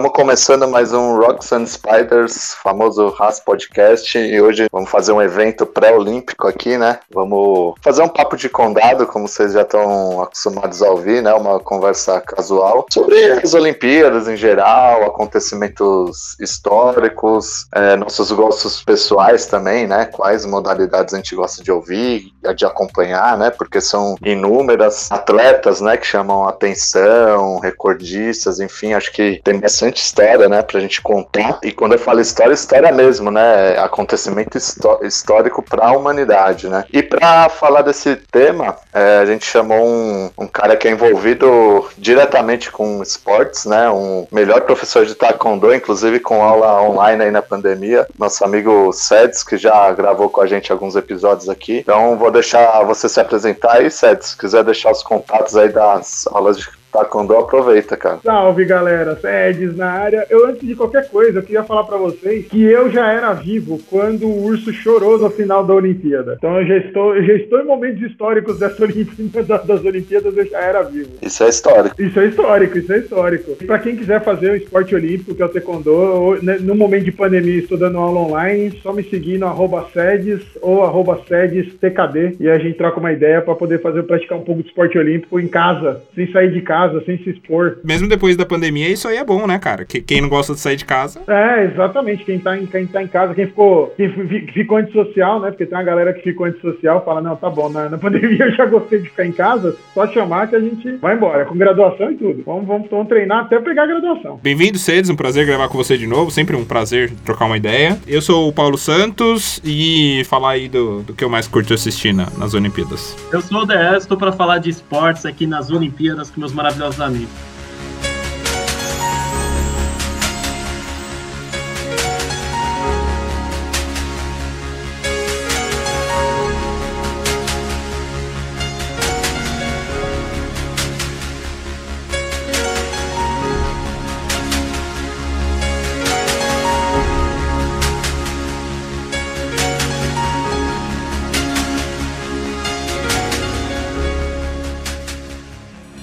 Estamos começando mais um Rocks and Spiders, famoso Ras Podcast, e hoje vamos fazer um evento pré-olímpico aqui, né? Vamos fazer um papo de condado, como vocês já estão acostumados a ouvir, né? Uma conversa casual sobre as Olimpíadas em geral, acontecimentos históricos, é, nossos gostos pessoais também, né? Quais modalidades a gente gosta de ouvir, de acompanhar, né? Porque são inúmeras atletas, né? Que chamam atenção, recordistas, enfim, acho que tem bastante história, né, pra gente contar. E quando eu falo história, história mesmo, né? Acontecimento histórico para a humanidade, né? E para falar desse tema, é, a gente chamou um, um, cara que é envolvido diretamente com esportes, né? Um melhor professor de taekwondo, inclusive com aula online aí na pandemia, nosso amigo Seds, que já gravou com a gente alguns episódios aqui. Então vou deixar você se apresentar aí, Seds, se quiser deixar os contatos aí das aulas de Taekwondo aproveita, cara. Salve, galera. Sedes na área. Eu, antes de qualquer coisa, eu queria falar para vocês que eu já era vivo quando o urso chorou no final da Olimpíada. Então eu já estou, eu já estou em momentos históricos dessa Olimpíada, das Olimpíadas, eu já era vivo. Isso é histórico. Isso é histórico, isso é histórico. Para quem quiser fazer o esporte olímpico, que é o Taekwondo, né, no momento de pandemia, estou dando aula online, só me seguir no arroba sedes ou arroba sedes TKD e a gente troca uma ideia para poder fazer praticar um pouco de esporte olímpico em casa, sem sair de casa casa, sem se expor. Mesmo depois da pandemia, isso aí é bom, né, cara? Quem não gosta de sair de casa. É, exatamente. Quem tá em, quem tá em casa, quem ficou, quem ficou antissocial, né? Porque tem uma galera que ficou antissocial, fala, não, tá bom, na, na pandemia eu já gostei de ficar em casa, só chamar que a gente vai embora, com graduação e tudo. Vamos, vamos, vamos treinar até pegar a graduação. Bem-vindo, Cedes, um prazer gravar com você de novo, sempre um prazer trocar uma ideia. Eu sou o Paulo Santos e falar aí do, do que eu mais curto assistir na, nas Olimpíadas. Eu sou o DS, estou para falar de esportes aqui nas Olimpíadas com meus maravilhosos maravilhosos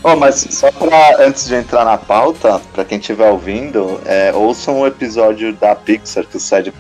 Oh, mas só pra, antes de entrar na pauta, pra quem estiver ouvindo, é, ouçam um episódio da Pixar que o Sed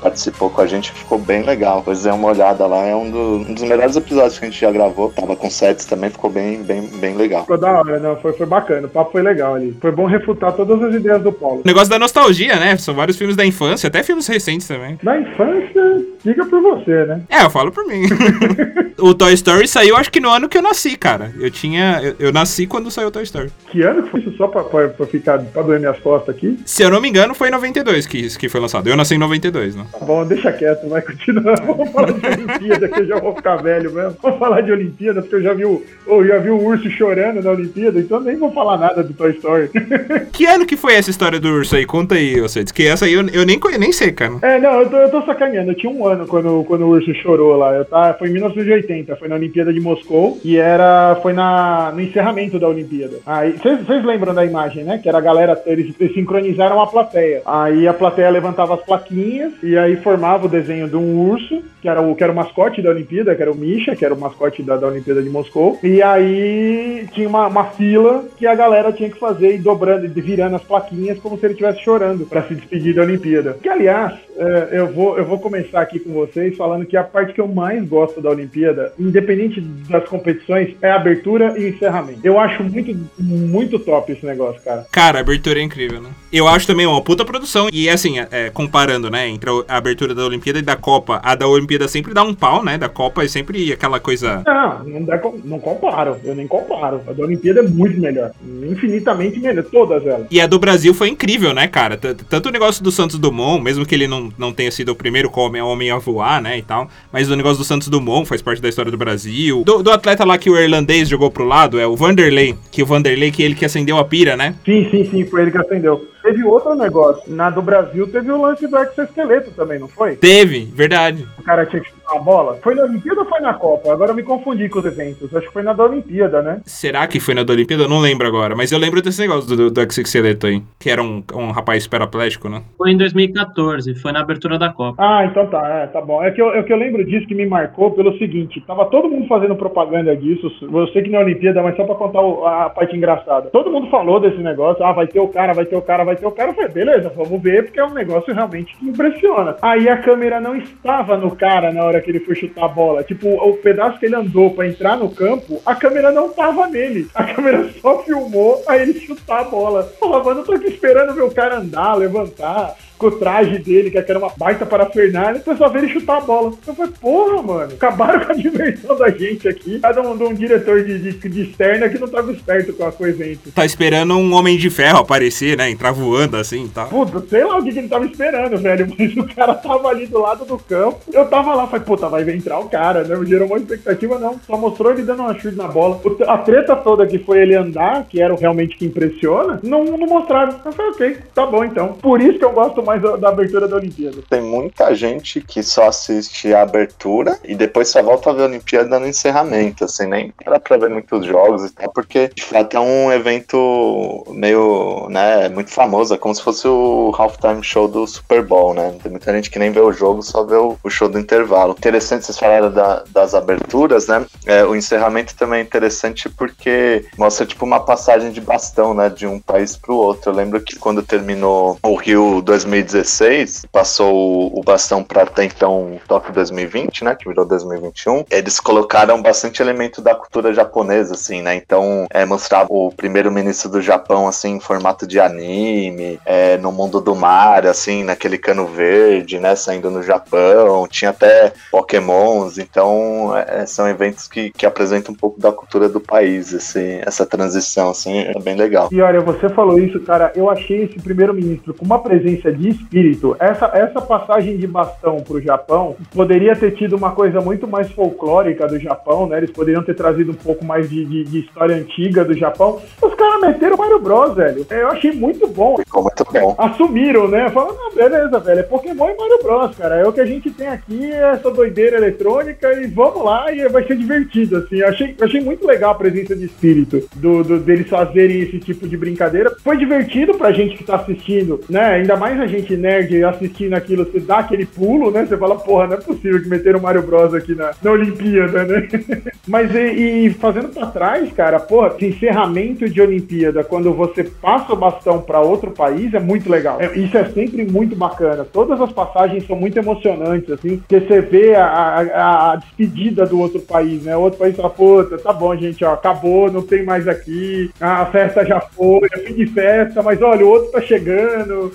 participou com a gente, que ficou bem legal. Pois é uma olhada lá, é um, do, um, dos melhores episódios que a gente já gravou. Tava com Sets também, ficou bem, bem, bem legal. Ficou da hora, não, foi, foi bacana, o papo foi legal ali. Foi bom refutar todas as ideias do Paulo. Negócio da nostalgia, né? São vários filmes da infância, até filmes recentes também. Da infância, diga por você, né? É, eu falo por mim. o Toy Story saiu acho que no ano que eu nasci, cara. Eu tinha. Eu, eu nasci quando saiu Toy Story. Que ano que foi isso? Só pra, pra, pra ficar pra doer minhas costas aqui? Se eu não me engano, foi em 92 que, que foi lançado. Eu nasci em 92, né? Tá bom, deixa quieto, vai continuar. Vamos falar de Olimpíada, que eu já vou ficar velho mesmo. Vamos falar de Olimpíada, porque eu já vi o, eu já vi o urso chorando na Olimpíada, então nem vou falar nada do Toy Story. que ano que foi essa história do urso aí? Conta aí, você que essa aí eu, eu nem, nem sei, cara. É, não, eu tô, eu tô sacaneando. Eu tinha um ano quando, quando o urso chorou lá. Eu tá, foi em 1980, foi na Olimpíada de Moscou, e era, foi na, no encerramento da Olimpíada. Aí, vocês lembram da imagem, né? Que era a galera, eles, eles, sincronizaram a plateia. Aí a plateia levantava as plaquinhas e aí formava o desenho de um urso, que era o, que era o mascote da Olimpíada, que era o Misha, que era o mascote da, da Olimpíada de Moscou. E aí tinha uma, uma fila que a galera tinha que fazer e dobrando, e virando as plaquinhas como se ele estivesse chorando para se despedir da Olimpíada. Que, aliás, é, eu, vou, eu vou começar aqui com vocês falando que a parte que eu mais gosto da Olimpíada, independente das competições, é a abertura e encerramento. Eu acho muito, muito top esse negócio, cara. Cara, a abertura é incrível, né? Eu acho também uma puta produção. E assim, é, comparando, né, entre a abertura da Olimpíada e da Copa, a da Olimpíada sempre dá um pau, né? Da Copa é sempre aquela coisa. Não, não, dá, não comparo. Eu nem comparo. A da Olimpíada é muito melhor. Infinitamente melhor. Todas elas. E a do Brasil foi incrível, né, cara? Tanto o negócio do Santos Dumont, mesmo que ele não não, tenha sido o primeiro homem, homem a voar, né, e tal. Mas o negócio do Santos Dumont faz parte da história do Brasil. Do, do, atleta lá que o irlandês jogou pro lado, é o Vanderlei. Que o Vanderlei, que ele que acendeu a pira, né? Sim, sim, sim, foi ele que acendeu. Teve outro negócio. Na do Brasil teve o lance do exoesqueleto também, não foi? Teve, verdade. O cara tinha que chutar a bola? Foi na Olimpíada ou foi na Copa? Agora eu me confundi com os eventos. Acho que foi na da Olimpíada, né? Será que foi na da Olimpíada? Eu não lembro agora, mas eu lembro desse negócio do, do Xixeleto aí, que era um, um rapaz paraplégico, né? Foi em 2014, foi na abertura da Copa. Ah, então tá, é, tá bom. É que, eu, é que eu lembro disso que me marcou pelo seguinte: tava todo mundo fazendo propaganda disso. Eu sei que na Olimpíada, mas só pra contar o- a parte engraçada. Todo mundo falou desse negócio: ah, vai ter o cara, vai ter o cara, vai ter o cara. Eu falei, beleza, vamos ver, porque é um negócio realmente que impressiona. Aí a câmera não estava no cara na hora que ele foi chutar a bola. Tipo, o pedaço que ele andou pra entrar no campo, a câmera não tava nele. A câmera só filmou a ele chutar a bola. Porra, mano, eu tô aqui esperando ver o cara andar, levantar com o traje dele, que era uma baita parafernália, e só ver ele chutar a bola. Eu falei, porra, mano, acabaram com a diversão da gente aqui. Cada um de um diretor de, de, de externa que não tava esperto com a coisa entre. Tá esperando um Homem de Ferro aparecer, né? Entrar voando assim e tal. Puta, sei lá o que, que ele tava esperando, velho, mas o cara tava ali do lado do campo. Eu tava lá, falei, puta, vai entrar o cara, né? Gerou uma expectativa, não. Só mostrou ele dando uma chute na bola. A treta toda que foi ele andar, que era o realmente que impressiona, não, não mostraram. Eu falei, ok, tá bom então. Por isso que eu gosto mais da, da abertura da Olimpíada. Tem muita gente que só assiste a abertura e depois só volta a ver a Olimpíada no encerramento, assim, nem para pra ver muitos jogos e tal, porque de fato é um evento meio, né, muito famoso, é como se fosse o halftime show do Super Bowl, né? Tem muita gente que nem vê o jogo, só vê o, o show do intervalo. Interessante, vocês falaram da- das aberturas, né? É, o encerramento também é interessante porque mostra tipo uma passagem de bastão, né, de um país pro outro. Eu lembro que quando terminou o Rio 2016, passou o, bastão para até então Tóquio 2020, né, que virou 2021. Eles colocaram bastante elemento da cultura japonesa, assim, né? Então é, mostrava o primeiro-ministro do Japão assim em formato de anime, é, no mundo do mar, assim, naquele cano verde, né, saindo no Japão. Tinha até Pokémons. Então é, são eventos que, que apresentam um pouco da cultura do país, esse, essa transição, assim, é bem legal. E olha, você falou isso, cara. Eu achei esse primeiro-ministro com uma presença de espírito. Essa, essa passagem de bastão pro Japão poderia ter tido uma coisa muito mais folclórica do Japão, né? Eles poderiam ter trazido um pouco mais de, de- de história antiga do Japão. Os caras meteram o Mario Bros, velho. Eu achei muito bom. Ficou muito bom. Assumiram, né? Falaram, não, beleza, velho. É Pokémon e Mario Bros, cara. É o que a gente tem aqui, é essa doideira eletrônica e vamos lá e vai ser divertido, assim. Eu achei, eu achei muito legal a presença de espírito do, do- deles fazerem esse tipo de brincadeira. Foi divertido pra gente que tá assistindo, né? Ainda mais a gente nerd assistindo aquilo, você dá aquele pulo, né? Você fala, porra, não é possível que meteram Mario Bros aqui na, na Olimpíada, né? Mas e, e fazendo pra trás, cara, porra, encerramento de Olimpíada, quando você passa o bastão pra outro país, é muito legal. É- isso é sempre muito bacana. Todas as passagens são muito emocionantes, assim, porque você vê a, a- a despedida do outro país, né? O outro país fala, puta, tá bom, gente, ó, acabou, não tem mais aqui, a festa já foi, é fim de festa, mas olha, o outro tá chegando.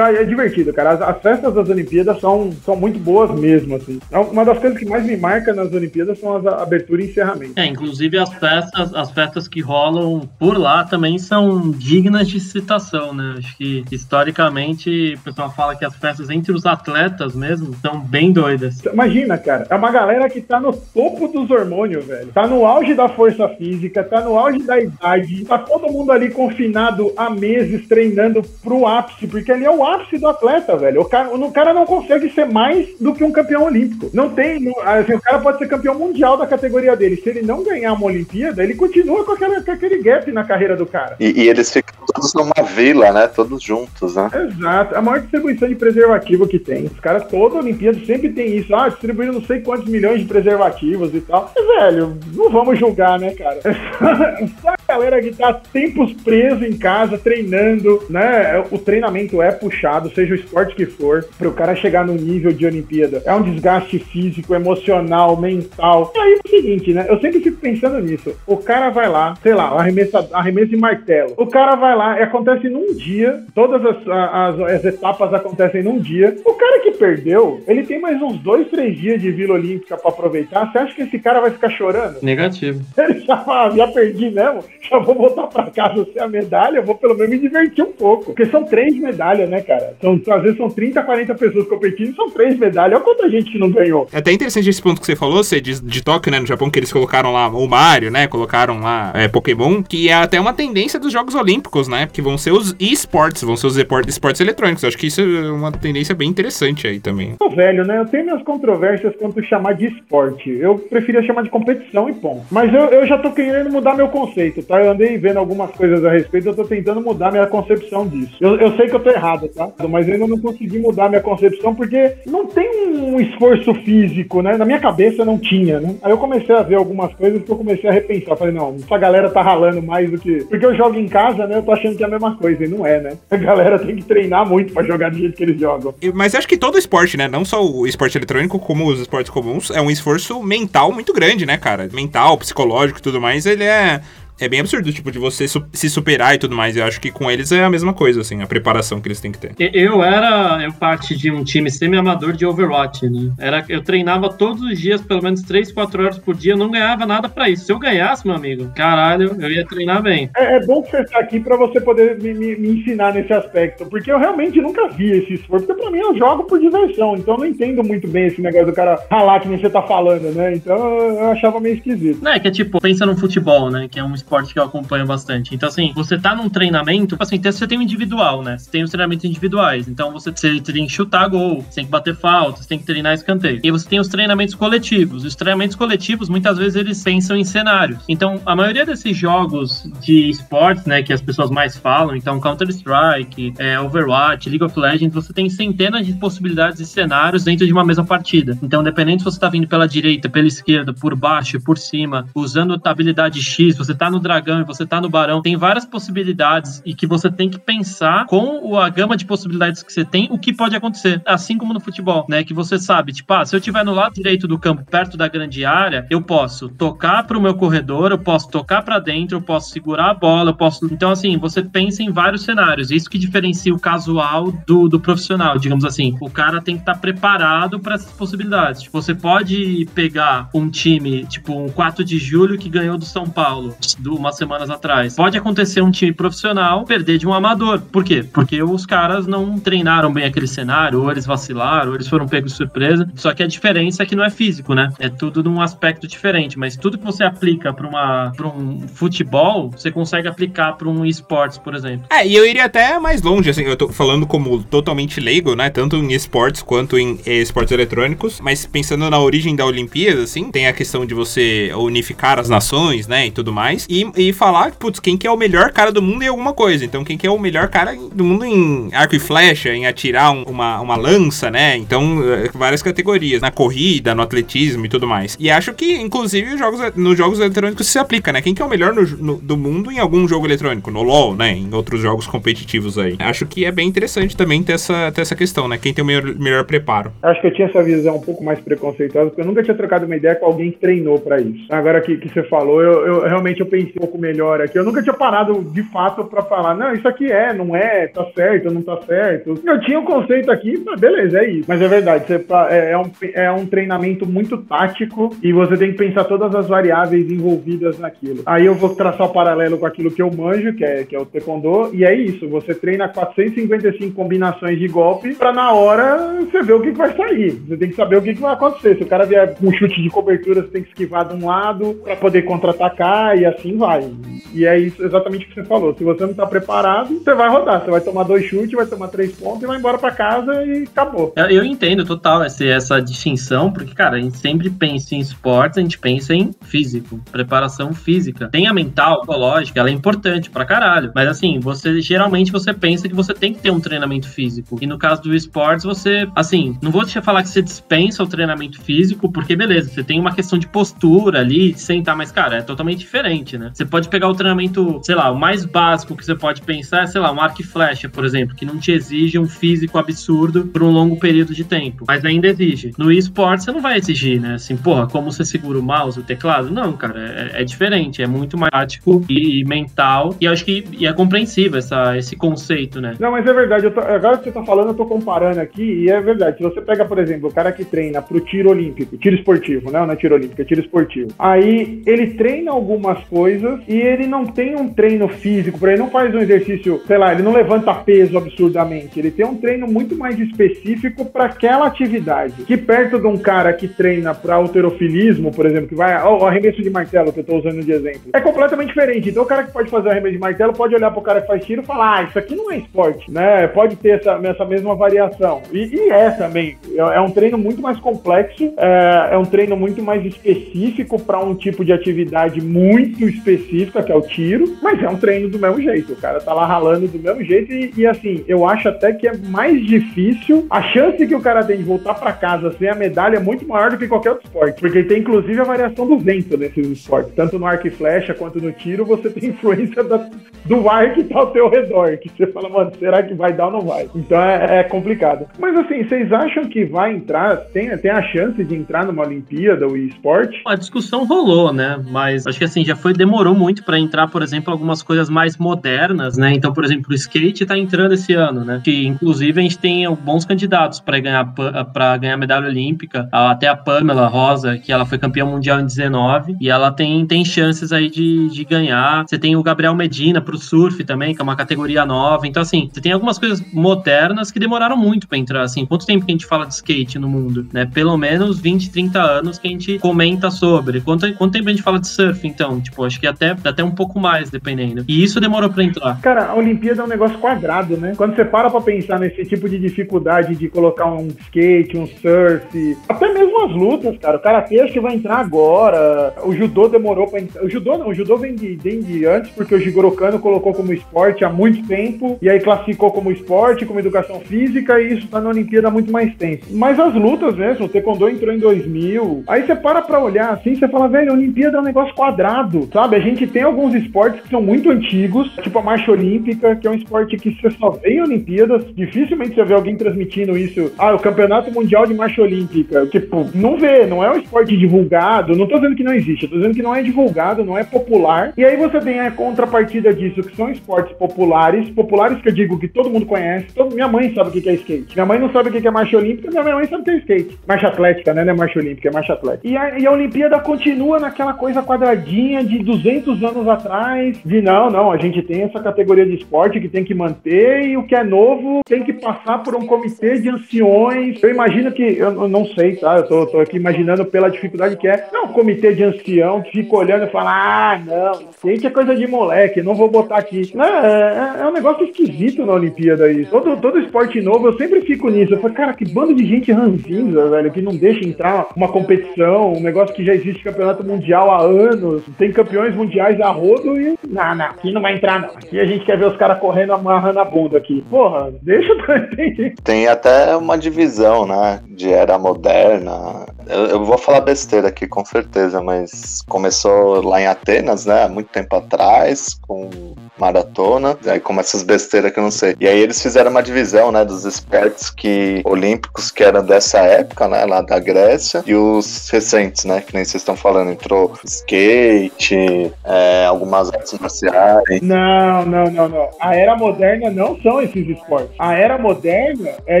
Divertido, cara. As, as festas das Olimpíadas são, são muito boas mesmo, assim. É Uma das coisas que mais me marca nas Olimpíadas são as abertura e encerramento. É, inclusive as festas, as festas que rolam por lá também são dignas de citação, né? Acho que historicamente o pessoal fala que as festas entre os atletas mesmo são bem doidas. Imagina, cara, é uma galera que tá no topo dos hormônios, velho. Tá no auge da força física, tá no auge da idade, tá todo mundo ali confinado há meses treinando pro ápice, porque ali é o ápice do atleta, velho. O cara, o cara não consegue ser mais do que um campeão olímpico. Não tem, não- assim, o cara pode ser campeão mundial da categoria dele. Se ele não ganhar uma Olimpíada, ele continua com, aquela, com aquele gap na carreira do cara. E, e eles ficam todos numa vila, né? Todos juntos, né? Exato, a maior distribuição de preservativo que tem. Os caras, toda Olimpíada sempre tem isso. Ah, distribuindo não sei quantos milhões de preservativos e tal. Mas, velho, não vamos julgar, né, cara? Só a galera que tá tempos preso em casa, treinando, né? O treinamento é puxado, seja o esporte que for, pro cara chegar no nível de Olimpíada. É um desgaste físico, emocional, mental. E aí é o seguinte, né? Eu sempre fico pensando nisso. O cara vai lá, sei lá, arremessa, arremesso de martelo. O cara vai lá e acontece num dia, todas as, as, as etapas acontecem num dia. O cara que perdeu, ele tem mais uns dois, três dias de Vila Olímpica pra aproveitar. Você acha que esse cara vai ficar chorando? Negativo. Ele já fala, já perdi mesmo, já vou voltar pra casa sem a medalha, eu vou pelo menos me divertir um pouco. Porque são três medalhas, né, cara? São, às vezes são 30, 40 pessoas competindo, são três medalhas. Olha quanta gente que não ganhou. É até interessante esse ponto que você falou, você de, de Tóquio, né, no Japão, que eles colocaram lá o Mario, né, colocaram lá é, Pokémon, que é até uma tendência dos Jogos Olímpicos, né, que vão ser os esportes, vão ser os esportes eletrônicos. Eu acho que isso é uma tendência bem interessante aí também. Tô velho, né, eu tenho minhas controvérsias quanto chamar de esporte. Eu preferia chamar de competição e ponto. Mas eu, eu já tô querendo mudar meu conceito, tá? Eu andei vendo algumas coisas a respeito, eu tô tentando mudar minha concepção disso. Eu, eu sei que eu tô errado, tá? Mas ainda não consegui mudar minha concepção porque não tem um esforço físico, né? Na minha cabeça não tinha, né? Aí eu comecei a ver algumas coisas que eu comecei a repensar. Falei, não, essa galera tá ralando mais do que. Porque eu jogo em casa, né? Eu tô achando que é a mesma coisa, e não é, né? A galera tem que treinar muito pra jogar do jeito que eles jogam. Mas acho que todo esporte, né? Não só o esporte eletrônico, como os esportes comuns, é um esforço mental muito grande, né, cara? Mental, psicológico e tudo mais, ele é é bem absurdo, tipo, de você su se superar e tudo mais. Eu acho que com eles é a mesma coisa, assim, a preparação que eles têm que ter. Eu era eu parte de um time semi-amador de Overwatch, né? Era, eu treinava todos os dias, pelo menos 3, 4 horas por dia, eu não ganhava nada pra isso. Se eu ganhasse, meu amigo, caralho, eu ia treinar bem. É, é bom que você tá aqui pra você poder me, me, me, ensinar nesse aspecto, porque eu realmente nunca vi esse esforço, porque pra mim eu jogo por diversão, então eu não entendo muito bem esse negócio do cara ralar que nem você tá falando, né? Então eu achava meio esquisito. Não, é que é tipo, pensa no futebol, né? Que é um esporte que eu acompanho bastante. Então, assim, você tá num treinamento, assim, você tem um individual, né? Você tem os treinamentos individuais. Então, você, você tem que chutar gol, você tem que bater falta, você tem que treinar escanteio. E você tem os treinamentos coletivos. Os treinamentos coletivos, muitas vezes, eles pensam em cenários. Então, a maioria desses jogos de esportes, né, que as pessoas mais falam, então Counter-Strike, é, Overwatch, League of Legends, você tem centenas de possibilidades de cenários dentro de uma mesma partida. Então, dependendo se você tá vindo pela direita, pela esquerda, por baixo, por cima, usando a habilidade X, você tá no dragão você tá no Barão, tem várias possibilidades e que você tem que pensar com a gama de possibilidades que você tem, o que pode acontecer. Assim como no futebol, né? Que você sabe, tipo, ah, se eu estiver no lado direito do campo, perto da grande área, eu posso tocar pro meu corredor, eu posso tocar para dentro, eu posso segurar a bola, eu posso. Então, assim, você pensa em vários cenários. Isso que diferencia o casual do, do profissional, digamos assim. O cara tem que estar tá preparado para essas possibilidades. Tipo, você pode pegar um time, tipo, um 4 de julho que ganhou do São Paulo, do uma semana semanas atrás. Pode acontecer um time profissional perder de um amador. Por quê? Porque os caras não treinaram bem aquele cenário, ou eles vacilaram, ou eles foram pegos de surpresa. Só que a diferença é que não é físico, né? É tudo num aspecto diferente. Mas tudo que você aplica para um futebol, você consegue aplicar para um esportes, por exemplo. É, e eu iria até mais longe, assim, eu tô falando como totalmente leigo, né? Tanto em esportes quanto em esportes eletrônicos. Mas pensando na origem da Olimpíada, assim, tem a questão de você unificar as nações, né? E tudo mais. E, e falar, putz, quem que é o melhor cara do mundo em alguma coisa. Então, quem que é o melhor cara do mundo em arco e flecha, em atirar um, uma, uma lança, né? Então, eh, várias categorias. Na corrida, no atletismo e tudo mais. E acho que, inclusive, jogos, nos jogos eletrônicos se aplica, né? Quem que é o melhor no, no, do mundo em algum jogo eletrônico? No LoL, né? Em outros jogos competitivos aí. Acho que é bem interessante também ter essa, ter essa questão, né? Quem tem o melhor, melhor preparo. Acho que eu tinha essa visão um pouco mais preconceituosa, porque eu nunca tinha trocado uma ideia com alguém que treinou para isso. Agora que, que você falou, eu, eu realmente eu pensei um pouco melhor aqui. Eu nunca tinha parado de fato para falar, não, isso aqui é, não é, tá certo, não tá certo. Eu tinha um conceito aqui, beleza, é isso. Mas é verdade, você, é, é, um, é um treinamento muito tático e você tem que pensar todas as variáveis envolvidas naquilo. Aí eu vou traçar o paralelo com aquilo que eu manjo, que é, que é o taekwondo, e é isso, você treina 455 combinações de golpe para na hora você ver o que, que vai sair. Você tem que saber o que, que vai acontecer. Se o cara vier com um chute de cobertura, você tem que esquivar de um lado para poder contra-atacar e assim vai. E é isso exatamente o que você falou. Se você não tá preparado, você vai rodar. Você vai tomar dois chutes, vai tomar três pontos e vai embora para casa e acabou. Eu entendo total essa, essa distinção, porque, cara, a gente sempre pensa em esportes, a gente pensa em físico, preparação física. Tem a mental, lógica, ela é importante pra caralho. Mas assim, você geralmente você pensa que você tem que ter um treinamento físico. E no caso do esportes, você, assim, não vou te falar que você dispensa o treinamento físico, porque beleza, você tem uma questão de postura ali, de sentar, mas, cara, é totalmente diferente, né? Você pode pegar o treinamento, sei lá, o mais básico que você pode pensar é, sei lá, um arco e flecha, por exemplo, que não te exige um físico absurdo por um longo período de tempo, mas ainda exige. No esporte você não vai exigir, né? Assim, porra, como você segura o mouse, o teclado? Não, cara, é, é diferente, é muito mais prático e, e, mental, e acho que e é compreensível essa, esse conceito, né? Não, mas é verdade, tô, agora que você tá falando, eu tô comparando aqui, e é verdade, se você pega, por exemplo, o cara que treina pro tiro olímpico, tiro esportivo, né? Não é tiro olímpico, é tiro esportivo. Aí ele treina algumas coisas coisas e ele não tem um treino físico, por ele não faz um exercício, sei lá, ele não levanta peso absurdamente. Ele tem um treino muito mais específico para aquela atividade. Que perto de um cara que treina para alterofilismo, por exemplo, que vai ao arremesso de martelo que eu tô usando de exemplo, é completamente diferente. Então o cara que pode fazer arremesso de martelo pode olhar pro cara que faz tiro e falar: "Ah, isso aqui não é esporte", né? Pode ter essa, essa mesma variação. E, e é também. É, é um treino muito mais complexo, é, é um treino muito mais específico para um tipo de atividade muito específica, que é o tiro, mas é um treino do mesmo jeito. O cara tá lá ralando do mesmo jeito e, e assim, eu acho até que é mais difícil. A chance que o cara tem de voltar para casa sem a medalha é muito maior do que qualquer outro esporte, porque tem inclusive a variação do vento nesses esportes. Tanto no arco e flecha quanto no tiro, você tem influência da, do ar que tá ao teu redor, que você fala, mano, será que vai dar ou não vai? Então é, é complicado. Mas assim, vocês acham que vai entrar, tem, tem a chance de entrar numa Olimpíada, o esporte? A discussão rolou, né? Mas acho que assim, já foi, demorou muito para entrar, por exemplo, algumas coisas mais modernas, né? Então, por exemplo, o skate tá entrando esse ano, né? Que inclusive a gente tem bons candidatos para ganhar para ganhar medalha olímpica, até a Pamela Rosa, que ela foi campeã mundial em 19 e ela tem, tem chances aí de, de ganhar. Você tem o Gabriel Medina pro surf também, que é uma categoria nova. Então, assim, você tem algumas coisas modernas que demoraram muito para entrar. Assim, quanto tempo que a gente fala de skate no mundo? Né? Pelo menos 20, 30 anos que a gente comenta sobre. Quanto, quanto tempo a gente fala de surf, então? Tipo, acho que até, até um pouco mais, dependendo. E isso demorou para entrar. Cara, a Olimpíada é um negócio quadrado, né? Quando você para pra pensar nesse tipo de dificuldade de colocar um skate, um surf, até mesmo as lutas, cara. O karatê acho que vai entrar agora. O judô demorou pra entrar. O judô não, o judô vem de, vem de antes, porque o Jigoro Kano colocou como esporte há muito tempo, e aí classificou como esporte, como educação física, e isso tá na Olimpíada muito mais tempo. Mas as lutas mesmo, o Taekwondo entrou em 2000, aí você para pra olhar assim, você fala, velho, a Olimpíada é um negócio quadrado, sabe? A gente tem alguns esportes que são muito antigos, tipo a marcha olímpica, que é um esporte que você só vê em Olimpíadas, dificilmente você vê alguém transmitindo isso, ah, o Campeonato Mundial de Marcha Olímpica, tipo, não vê, não é um esporte divulgado, não tô dizendo que não existe, eu tô dizendo que não é divulgado, não é popular, e aí você tem a contrapartida disso, que são esportes populares, populares que eu digo que todo mundo conhece, todo, minha mãe sabe o que é skate, minha mãe não sabe o que é marcha olímpica, minha mãe sabe o que é skate, marcha atlética, né, não é marcha olímpica, é marcha atlética. E a, e a Olimpíada continua naquela coisa quadradinha de 200 anos atrás, de não, não, a gente tem essa categoria de esporte que tem que manter e o que é novo tem que passar por um comitê de anciões. Eu imagino que, eu não sei, tá? Eu tô, tô aqui imaginando pela dificuldade que é. Não, um comitê de ancião que fica olhando e fala: ah, não, skate é coisa de moleque, não vou botar aqui. Não, é, é, é um negócio esquisito na Olimpíada isso. Todo, todo esporte novo, eu sempre fico nisso. Eu falo, cara, que bando de gente ranzinza, velho, que não deixa entrar uma competição, um negócio que já existe campeonato mundial há anos, tem campeões mundiais a rodo e. Não, não, aqui não vai entrar, não. Aqui a gente quer ver os caras correndo amarrando a bunda aqui. Porra, deixa eu entender. Tem até uma divisão, né? De era moderna. Eu, eu, vou falar besteira aqui, com certeza, mas começou lá em Atenas, né? Muito tempo atrás, com maratona. Aí começa as besteiras que eu não sei. E aí eles fizeram uma divisão, né? Dos esportes que, olímpicos que eram dessa época, né? Lá da Grécia. E os recentes, né? Que nem vocês estão falando. Entrou skate, é, algumas artes marciais. Não, não, não, não. A era moderna não são esses esportes. A era moderna é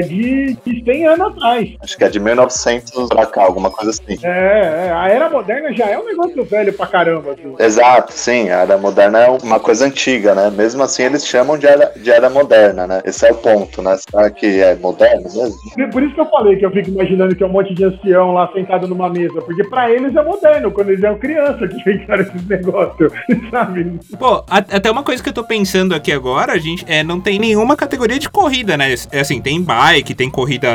de 100 anos atrás. Acho que é de 1900 pra cá, alguma coisa assim. É, é, a era moderna já é um negócio velho pra caramba. Assim. Exato, sim. A era moderna é uma coisa antiga, né? Mesmo assim, eles chamam de era, de era moderna, né? Esse é o ponto, né? Será que é moderno mesmo? Por isso que eu falei que eu fico imaginando que é um monte de ancião lá sentado numa mesa, porque pra eles é moderno, quando eles eram criança que inventaram esses negócios, sabe? Pô, até uma coisa que eu tô pensando aqui agora, a gente é, não tem nenhuma categoria de corrida, né? É assim, tem bike, tem corrida,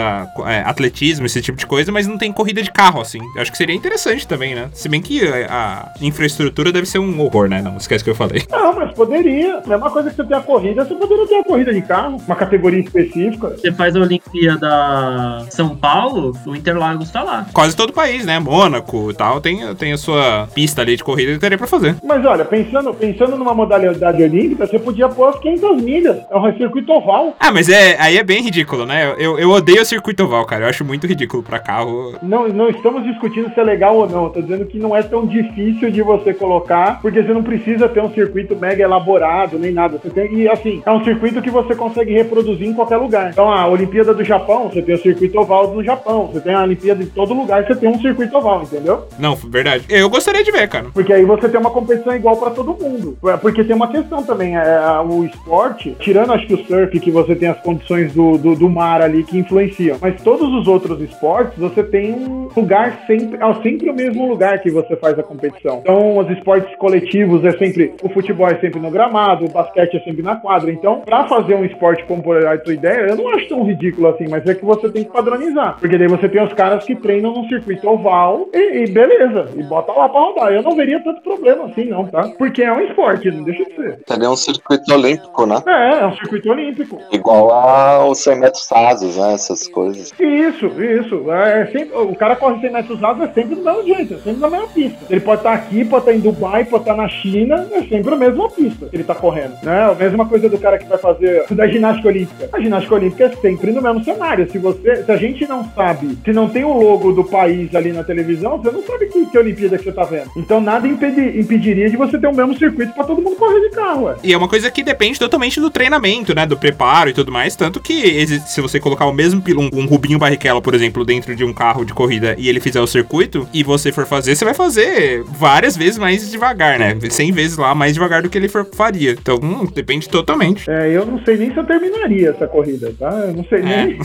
é, atletismo, esse tipo de coisa, mas não tem corrida de carro, assim. Eu acho que seria interessante também, né? Se bem que a, a infraestrutura deve ser um horror, né? Não esquece que eu falei. Não, mas poderia. Mesma coisa que você tem a corrida, você poderia ter a corrida de carro, uma categoria específica. Você faz a Olimpíada São Paulo, o Interlagos tá lá. Quase todo o país, né? Mônaco e tal, tem, tem a sua pista ali de corrida que teria pra fazer. Mas olha, pensando, pensando numa modalidade olímpica, você podia pôr as 500 milhas. É um circuito oval. Ah, mas é, aí é bem ridículo, né? Eu, eu odeio o circuito oval, cara. Eu acho muito ridículo pra carro. Não, não estamos discutindo se é legal ou não. tô dizendo que não é tão difícil de você colocar, porque você não precisa ter um circuito mega elaborado nem nada. Você tem, e assim, é um circuito que você consegue reproduzir em qualquer lugar. Então, a Olimpíada do Japão, você tem o circuito oval do Japão. Você tem a Olimpíada em todo lugar, você tem um circuito oval, entendeu? Não, verdade. Eu gostaria de ver, cara. Porque aí você tem uma competição igual para todo mundo. É, porque tem uma questão também, é, o esporte, tirando acho que o surf, que você tem as condições do, do, do mar ali que influenciam, mas todos os outros esportes, você tem um lugar sempre, é sempre o mesmo lugar que você faz a competição. Então, os esportes coletivos é sempre, o futebol é sempre no gramado, o basquete é sempre na quadra. Então, para fazer um esporte como a tua ideia, eu não acho tão ridículo assim, mas é que você tem que padronizar. Porque daí você tem os caras que treinam num circuito oval e, e beleza, e bota lá pra rodar. Eu não veria tanto problema assim, não, tá? Porque é um esporte, não deixa de ser. Seria um circuito olímpico, né? É, é um circuito olímpico. Igual aos 100 metros rasos, né? Essas coisas. Isso, isso. É sempre, o cara corre 100 metros rasos é sempre do mesmo jeito, é sempre na mesma pista. Ele pode estar aqui, pode estar em Dubai, pode estar na China, é sempre a mesma pista que ele tá correndo. Né? A mesma coisa do cara que vai fazer da ginástica olímpica. A ginástica olímpica é sempre no mesmo cenário. Se você, se a gente não sabe, se não tem o logo do país ali na televisão, você não sabe que, que Olimpíada que você tá vendo. Então nada impedi, impediria de você ter o mesmo circuito para todo mundo correr de carro. Ué. E é uma coisa que depende totalmente do treinamento, né? Do preparo e tudo mais. Tanto que se você colocar o mesmo um, um Rubinho Barrichello, por exemplo, dentro de um carro de corrida e ele fizer o circuito, e você for fazer, você vai fazer várias vezes mais devagar, né? 100 vezes lá mais devagar do que ele for, faria. Então, hum, depende totalmente. É, eu não sei nem se eu terminaria essa corrida, tá? Eu não sei é. nem.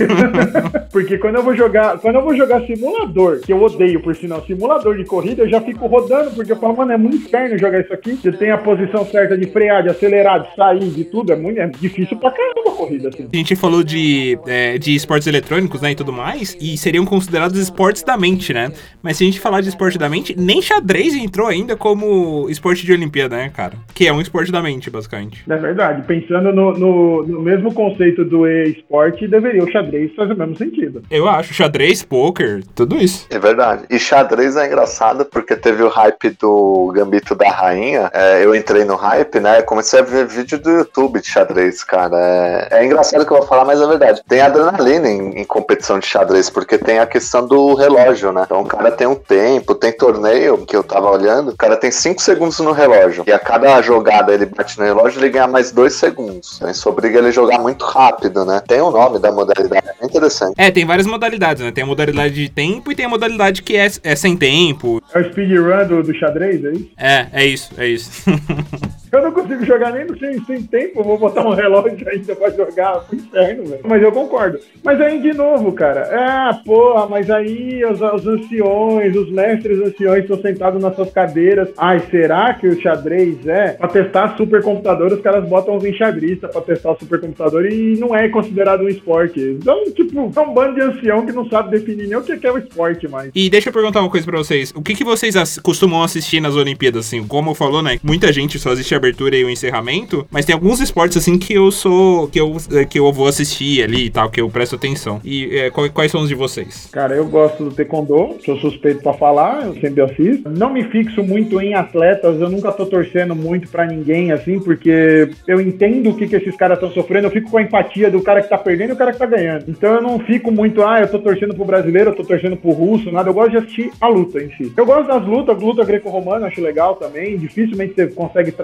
Porque quando eu vou jogar, quando eu vou jogar simulador, que eu odeio por sinal, simulador de corrida, eu já fico rodando, porque eu falo, mano, é muito inferno jogar isso aqui. Você tem a posição certa de frear, de acelerar, de sair, de tudo. É muito é difícil pra caramba a corrida, assim. A gente falou de, é, de esportes eletrônicos, né? E tudo mais, e seriam considerados esportes da mente, né? Mas se a gente falar de esporte da mente, nem xadrez entrou ainda como esporte de Olimpíada, né, cara? Que é um esporte da mente, basicamente. É verdade. Pensando no, no, no mesmo conceito do e-esporte, deveria o xadrez fazer o mesmo sentido. Eu acho. Xadrez, poker, tudo isso. É verdade. E xadrez é engraçado porque teve o hype do Gambito da Rainha. É, eu entrei no hype, né? Comecei a ver vídeo do YouTube de xadrez, cara. É, é engraçado que eu vou falar, mas é verdade. Tem adrenalina em, em competição de xadrez, porque tem a questão do relógio, né? Então o cara tem um tempo, tem torneio que eu tava olhando, o cara tem 5 segundos no relógio. E a cada jogada ele bate no relógio, ele ganha mais 2 segundos. Então isso obriga ele a jogar muito rápido, né? Tem o um nome da modalidade, é interessante. É, tem várias modalidades, né? Tem a modalidade de tempo e tem a modalidade que é, é sem tempo. É o speedrun do, do xadrez, é isso? É, é isso, é isso. Eu não consigo jogar nem no sem, sem tempo, vou botar um relógio ainda pra jogar pro inferno, velho. Mas eu concordo. Mas aí, de novo, cara, é, porra, mas aí os, os anciões, os mestres anciões estão sentados nas suas cadeiras. Ai, será que o xadrez é? Pra testar supercomputador, os caras botam os enxadristas pra testar o supercomputador e não é considerado um esporte. Então, tipo, é um bando de ancião que não sabe definir nem o que é o esporte mais. E deixa eu perguntar uma coisa pra vocês. O que, que vocês costumam assistir nas Olimpíadas, assim? Como falou, né? Muita gente só assiste a abertura e o encerramento, mas tem alguns esportes, assim, que eu sou... que eu, que eu vou assistir ali e tal, que eu presto atenção. E é, quais são os de vocês? Cara, eu gosto do taekwondo, sou suspeito pra falar, eu sempre assisto. Não me fixo muito em atletas, eu nunca tô torcendo muito pra ninguém, assim, porque eu entendo o que, que esses caras estão sofrendo, eu fico com a empatia do cara que tá perdendo e o cara que tá ganhando. Então eu não fico muito, ah, eu tô torcendo pro brasileiro, eu tô torcendo pro russo, nada. Eu gosto de assistir a luta em si. Eu gosto das lutas, luta greco-romana, acho legal também. Dificilmente você consegue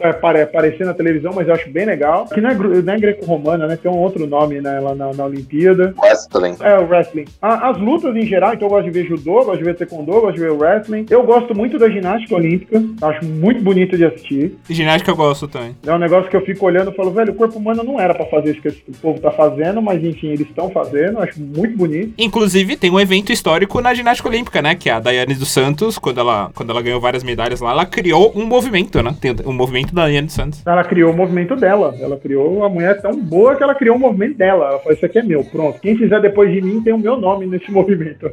é, aparecer na televisão, mas eu acho bem legal. Que não é, não é greco-romana, né? Tem um outro nome né, lá na, na Olimpíada. Wrestling. É, o wrestling. A, as lutas em geral, então eu gosto de ver judô, gosto de ver taekwondo, gosto de ver wrestling. Eu gosto muito da ginástica olímpica, acho muito bonito de assistir. Ginástica eu gosto também. É um negócio que eu fico olhando e falo, velho, o corpo humano não era para fazer isso que esse povo tá fazendo, mas enfim, eles estão fazendo, acho muito bonito. Inclusive, tem um evento histórico na ginástica olímpica, né? Que é a Daiane dos Santos, quando ela, quando ela ganhou várias medalhas lá, ela criou um movimento, né? Tem um movimento da Daiane dos Santos. Ela criou o movimento dela. Ela criou a mulher tão boa que ela criou o movimento dela. Ela falou, isso aqui é meu, pronto. Quem fizer depois de mim tem o meu nome nesse movimento.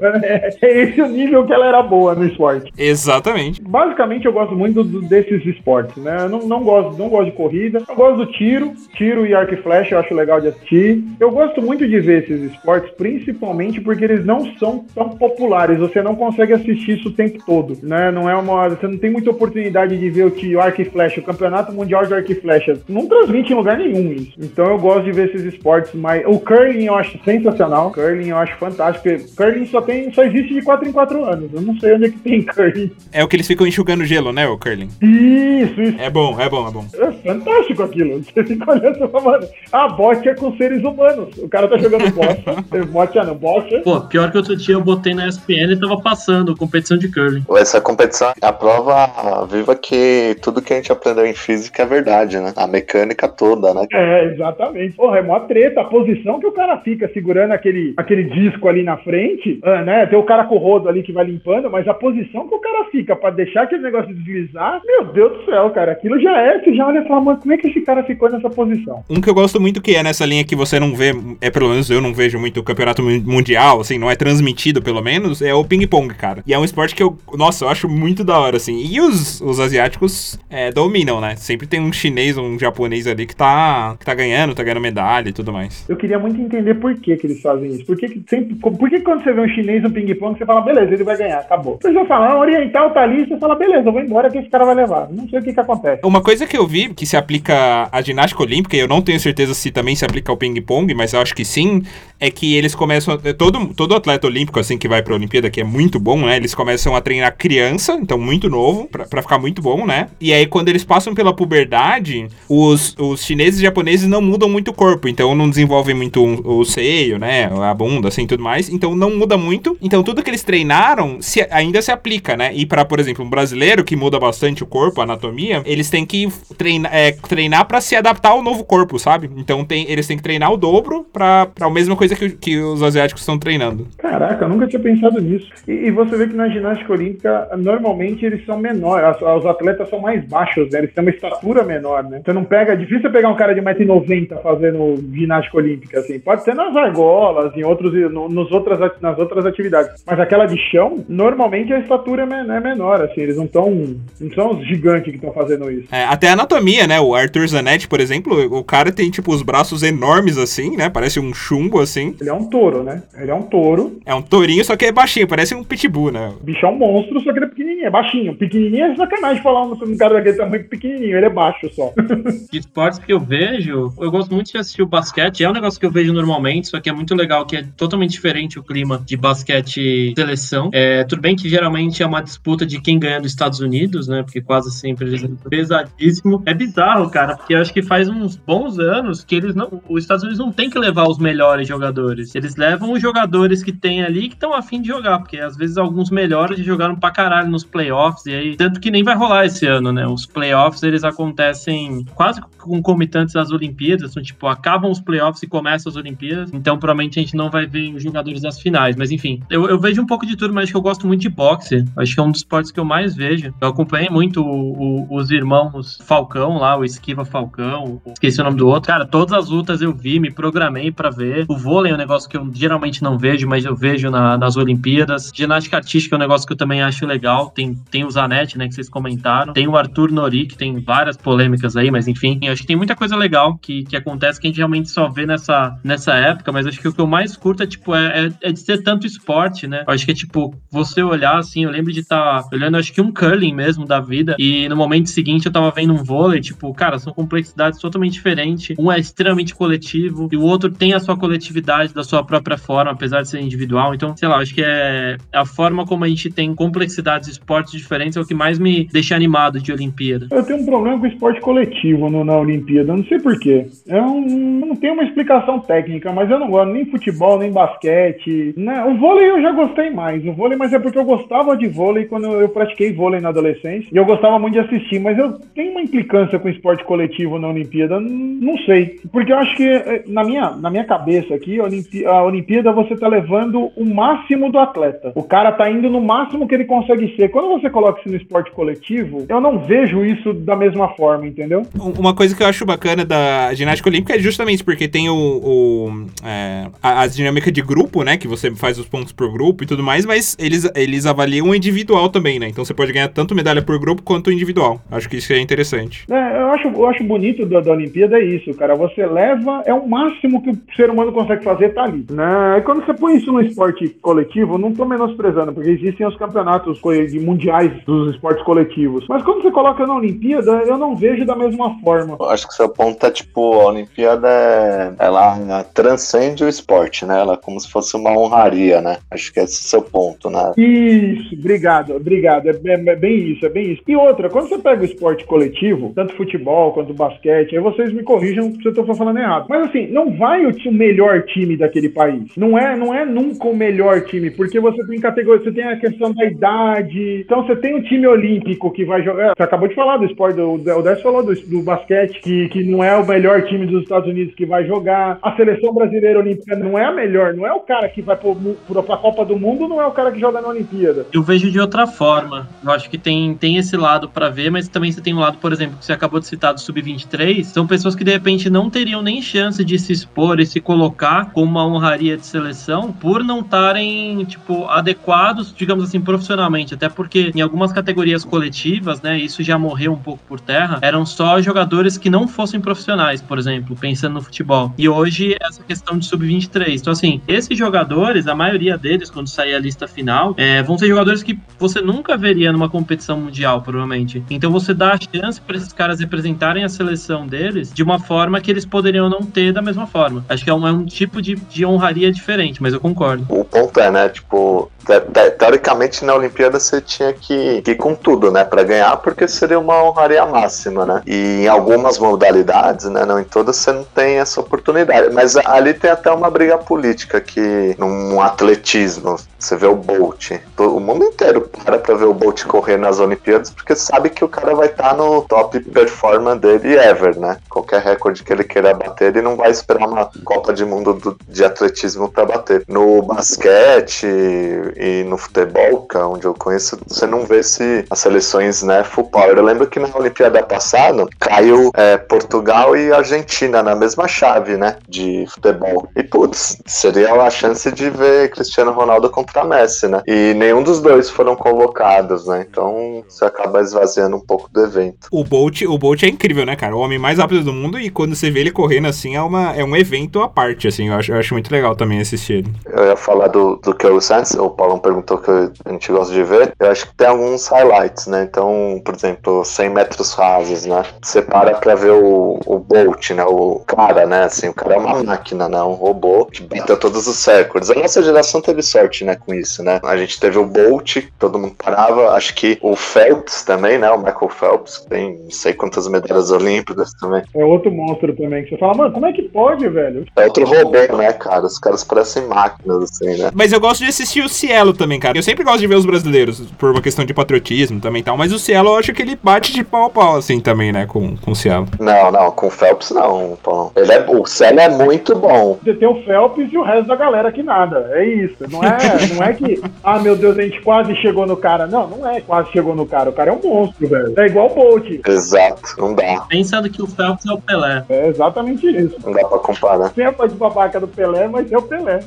É esse o nível que ela era boa no esporte. Exatamente. Basicamente, eu gosto muito do, desses esportes, né? Eu não, não, gosto, não gosto de corrida. Eu gosto do tiro. Tiro e arco e flecha eu acho legal de assistir. Eu gosto muito de ver esses esportes, principalmente porque eles não são tão populares. Você não consegue assistir isso o tempo todo, né? Não é uma, você não tem muita oportunidade de ver o tiro, arco e flecha, o campeonato mundial de arco e flecha. Não transmite em lugar nenhum isso. Então eu gosto de ver esses esportes mais. O curling eu acho sensacional sensacional. Curling eu acho fantástico. Curling só tem, só existe de 4 em 4 anos. Eu não sei onde é que tem curling. É o que eles ficam enxugando gelo, né, o curling? Isso, isso. É bom, é bom, é bom. É fantástico aquilo. Você fica olhando e fala, mano, a bote é com seres humanos. O cara tá jogando bocha. bote não, bocha. Pô, pior que outro dia eu botei na ESPN e tava passando competição de curling. Essa competição é a prova viva que tudo que a gente aprendeu em física é verdade, né? A mecânica toda, né? É, exatamente. Porra, é mó treta. A posição que o cara fica segurando aquele, aquele disco ali na frente, ah, né? Tem o cara com o rodo ali que vai limpando, mas a posição que o cara fica pra deixar aquele negócio deslizar, meu Deus do céu, cara. Aquilo já é, você já olha e fala, mano, como é que esse cara ficou nessa posição? Um que eu gosto muito que é nessa linha que você não vê, é pelo menos eu não vejo muito o campeonato mundial, assim, não é transmitido pelo menos, é o ping-pong, cara. E é um esporte que eu, nossa, eu acho muito da hora, assim. E os, os asiáticos é, dominam, né? Sempre tem um chinês, um japonês ali que tá, que tá ganhando, tá ganhando medalha e tudo mais. Eu queria muito entender por que, que eles fazem isso. Por que, sempre, por que quando você vê um chinês no ping-pong, você fala, beleza, ele vai ganhar, acabou. Você já fala, ah, oriental tá ali, você fala, beleza, eu vou embora que esse cara vai levar. Não sei o que que acontece. Uma coisa que eu vi que se aplica à ginástica olímpica, e eu não tenho certeza se também se aplica ao ping-pong, mas eu acho que sim, é que eles começam. Todo, todo atleta olímpico, assim, que vai pra Olimpíada, que é muito bom, né? Eles começam a treinar criança, então muito novo, pra, pra ficar muito bom, né? E aí, quando eles passam pela puberdade, os, os chineses e japoneses não mudam muito o corpo, então não desenvolvem muito o seio, né? A bunda, assim, tudo mais. Então não muda muito. Então tudo que eles treinaram se, ainda se aplica, né? E para, por exemplo, um brasileiro que muda bastante o corpo, a anatomia, eles têm que treinar, é, treinar para se adaptar ao novo corpo, sabe? Então tem, eles têm que treinar o dobro pra a mesma coisa que, que os asiáticos estão treinando. Caraca, eu nunca tinha pensado nisso. E, e, você vê que na ginástica olímpica, normalmente eles são menores, os atletas são mais baixos, né? Eles têm uma estatura menor, né? Você não pega, é difícil pegar um cara de 1,90m fazendo ginástica olímpica, assim. Pode ser nas argolas, em outros, no, nos outras, nas outras atividades. Mas aquela de chão, normalmente a estatura é, é menor, assim. Eles não estão. Não são os gigantes que estão fazendo isso. É, até a anatomia, né? O Arthur Zanetti, por exemplo, o cara tem, tipo, os braços enormes, assim, né? Parece um chumbo, assim. Ele é um touro, né? Ele é um touro. É um tourinho, só que é baixinho, parece um pitbull, né? O bicho é um monstro, só que ele é pequenininho, é baixinho. Pequenininho é sacanagem falar um, um cara daquele tamanho pequenininho, ele é baixo só. De esportes que eu vejo, eu gosto muito de assistir o basquete, é um negócio que eu vejo normalmente, só que é muito legal, que é totalmente diferente o clima de basquete seleção. É, tudo bem que geralmente é uma disputa de quem ganha dos Estados Unidos, né? Porque quase sempre eles pesadíssimo. É bizarro, cara, porque eu acho que faz uns bons anos que eles não. Os Estados Unidos não tem que levar os melhores jogadores. Eles levam os jogadores que tem ali que estão afim de jogar, porque às vezes alguns melhores jogaram pra caralho nos playoffs, e aí, tanto que nem vai rolar esse ano, né? Os playoffs eles acontecem quase concomitantes às Olimpíadas, então, tipo, acabam os playoffs e começam as Olimpíadas, então provavelmente a gente não vai os jogadores das finais, mas enfim, eu, eu vejo um pouco de tudo, mas acho que eu gosto muito de boxe, acho que é um dos esportes que eu mais vejo. Eu acompanhei muito o, o, os irmãos Falcão lá, o Esquiva Falcão, esqueci o nome do outro. Cara, todas as lutas eu vi, me programei para ver. O vôlei é um negócio que eu geralmente não vejo, mas eu vejo na, nas Olimpíadas. Ginástica artística é um negócio que eu também acho legal. Tem, tem o Zanetti, né, que vocês comentaram. Tem o Arthur Nori, que tem várias polêmicas aí, mas enfim, acho que tem muita coisa legal que, que acontece que a gente realmente só vê nessa, nessa época, mas acho que o que eu mais curto é, tipo, é, é, é de ser tanto esporte, né? Eu acho que é, tipo, você olhar, assim, eu lembro de estar tá olhando, acho que um curling mesmo da vida, e no momento seguinte eu tava vendo um vôlei, tipo, cara, são complexidades totalmente diferentes. Um é extremamente coletivo, e o outro tem a sua coletividade da sua própria forma, apesar de ser individual. Então, sei lá, acho que é a forma como a gente tem complexidades de esportes diferentes é o que mais me deixa animado de Olimpíada. Eu tenho um problema com esporte coletivo no, na Olimpíada, não sei porquê. Eu não tenho uma explicação técnica, mas eu não gosto nem futebol, nem basquete. Né? O vôlei eu já gostei mais. O vôlei, mas é porque eu gostava de vôlei quando eu pratiquei vôlei na adolescência. E eu gostava muito de assistir, mas eu tenho uma implicância com esporte coletivo na Olimpíada. Não sei. Porque eu acho que, eh, na minha, na minha cabeça aqui, a Olimpíada, a Olimpíada você tá levando o máximo do atleta. O cara tá indo no máximo que ele consegue ser. Quando você coloca isso no esporte coletivo, eu não vejo isso da mesma forma, entendeu? Uma coisa que eu acho bacana da ginástica olímpica é justamente porque tem o, o é, a, a, dinâmica de grupo, né? Que você faz os pontos por grupo e tudo mais, mas eles, eles avaliam o individual também, né? Então você pode ganhar tanto medalha por grupo quanto individual. Acho que isso é interessante. É, eu acho, eu acho bonito da, da Olimpíada é isso, cara. Você leva, é o máximo que o ser humano consegue fazer, tá ali. Né? E quando você põe isso no esporte coletivo, não tô menosprezando, porque existem os campeonatos de mundiais dos esportes coletivos. Mas quando você coloca na Olimpíada, eu não vejo da mesma forma. Eu acho que seu ponto é tipo, a Olimpíada é, ela transcende esporte, né? Ela como se fosse uma honraria, né? Acho que esse é o seu ponto, né? Isso, obrigado, obrigado. É, é, é bem isso, é bem isso. E outra, quando você pega o esporte coletivo, tanto futebol quanto basquete, aí vocês me corrijam se eu estou falando errado. Mas assim, não vai o, o melhor time daquele país. Não é, não é nunca o melhor time, porque você tem categoria, você tem a questão da idade. Então você tem um time olímpico que vai jogar. Você acabou de falar do esporte, o Décio falou do, do basquete, que, que não é o melhor time dos Estados Unidos que vai jogar. A seleção brasileira olímpica não é a melhor, não é o cara que vai para a Copa do Mundo, não é o cara que joga na Olimpíada. Eu vejo de outra forma. Eu acho que tem, tem esse lado para ver, mas também você tem um lado, por exemplo, que você acabou de citar do Sub-23. São pessoas que de repente não teriam nem chance de se expor e se colocar como uma honraria de seleção por não estarem, tipo, adequados, digamos assim, profissionalmente. Até porque em algumas categorias coletivas, né, isso já morreu um pouco por terra, eram só jogadores que não fossem profissionais, por exemplo, pensando no futebol. E hoje, essa questão de sub-23. Então, assim, esses jogadores, a maioria deles, quando sair a lista final, é, vão ser jogadores que você nunca veria numa competição mundial, provavelmente. Então, você dá a chance para esses caras representarem a seleção deles de uma forma que eles poderiam não ter da mesma forma. Acho que é um, é um tipo de, de honraria diferente, mas eu concordo. O ponto é, né, tipo, teoricamente na Olimpíada você tinha que, que ir com tudo, né, para ganhar, porque seria uma honraria máxima, né? E em algumas modalidades, né, não em todas você não tem essa oportunidade. Mas ali tem até uma briga política que num atletismo, você vê o Bolt, o mundo inteiro para pra ver o Bolt correr nas Olimpíadas porque sabe que o cara vai estar tá no top performance dele ever, né? Qualquer recorde que ele queira bater, ele não vai esperar uma Copa de Mundo do, de atletismo para bater. No basquete e no futebol, que é onde eu conheço, você não vê se as seleções, né, full power. Eu lembro que na Olimpíada passada caiu é, Portugal e Argentina na mesma chave, né, de futebol. E putz, seria a chance de ver Cristiano Ronaldo contra Messi, né? E nenhum dos dois foram convocados, né? Então você acaba esvaziando um pouco do evento. O Bolt, o Bolt é incrível, né, cara? O homem mais rápido do mundo e quando você vê ele correndo assim é, uma, é um evento à parte, assim. Eu acho, eu acho muito legal também assistir ele. Eu ia falar do, do Kelly Santos, o Paulo perguntou que a gente gosta de ver. Eu acho que tem alguns highlights, né? Então, por exemplo, 100 metros rasos, né? Você para pra ver o, o Bolt, né? O cara, né? Assim, o cara é uma máquina, né? Um robô que bateu todos os recordes. A nossa geração teve sorte, né? Com isso, né? A gente teve o Bolt, todo mundo parava. Acho que o Phelps também, né? O Michael Phelps, que tem não sei quantas medalhas olímpicas também. É outro monstro também, que você fala, mano, como é que pode, velho? É outro robô, né, cara? Os caras parecem máquinas, assim, né? Mas eu gosto de assistir o Cielo também, cara. Eu sempre gosto de ver os brasileiros, por uma questão de patriotismo também e tal. Mas o Cielo eu acho que ele bate de pau a pau, assim, também, né? Com, com o Cielo. Não, não, com o Phelps não, Paulo. Ele é, o Cielo é muito bom. Você tem o Phelps e o resto da galera que nada. É isso. Não é, não é que, ah, meu Deus, a gente quase chegou no cara. Não, não é quase chegou no cara. O cara é um monstro, velho. É igual o Bolt. Exato, não dá. Pensando que o Phelps é o Pelé. É exatamente isso. Não dá pra comparar. Tem a parte babaca do Pelé, mas é o Pelé.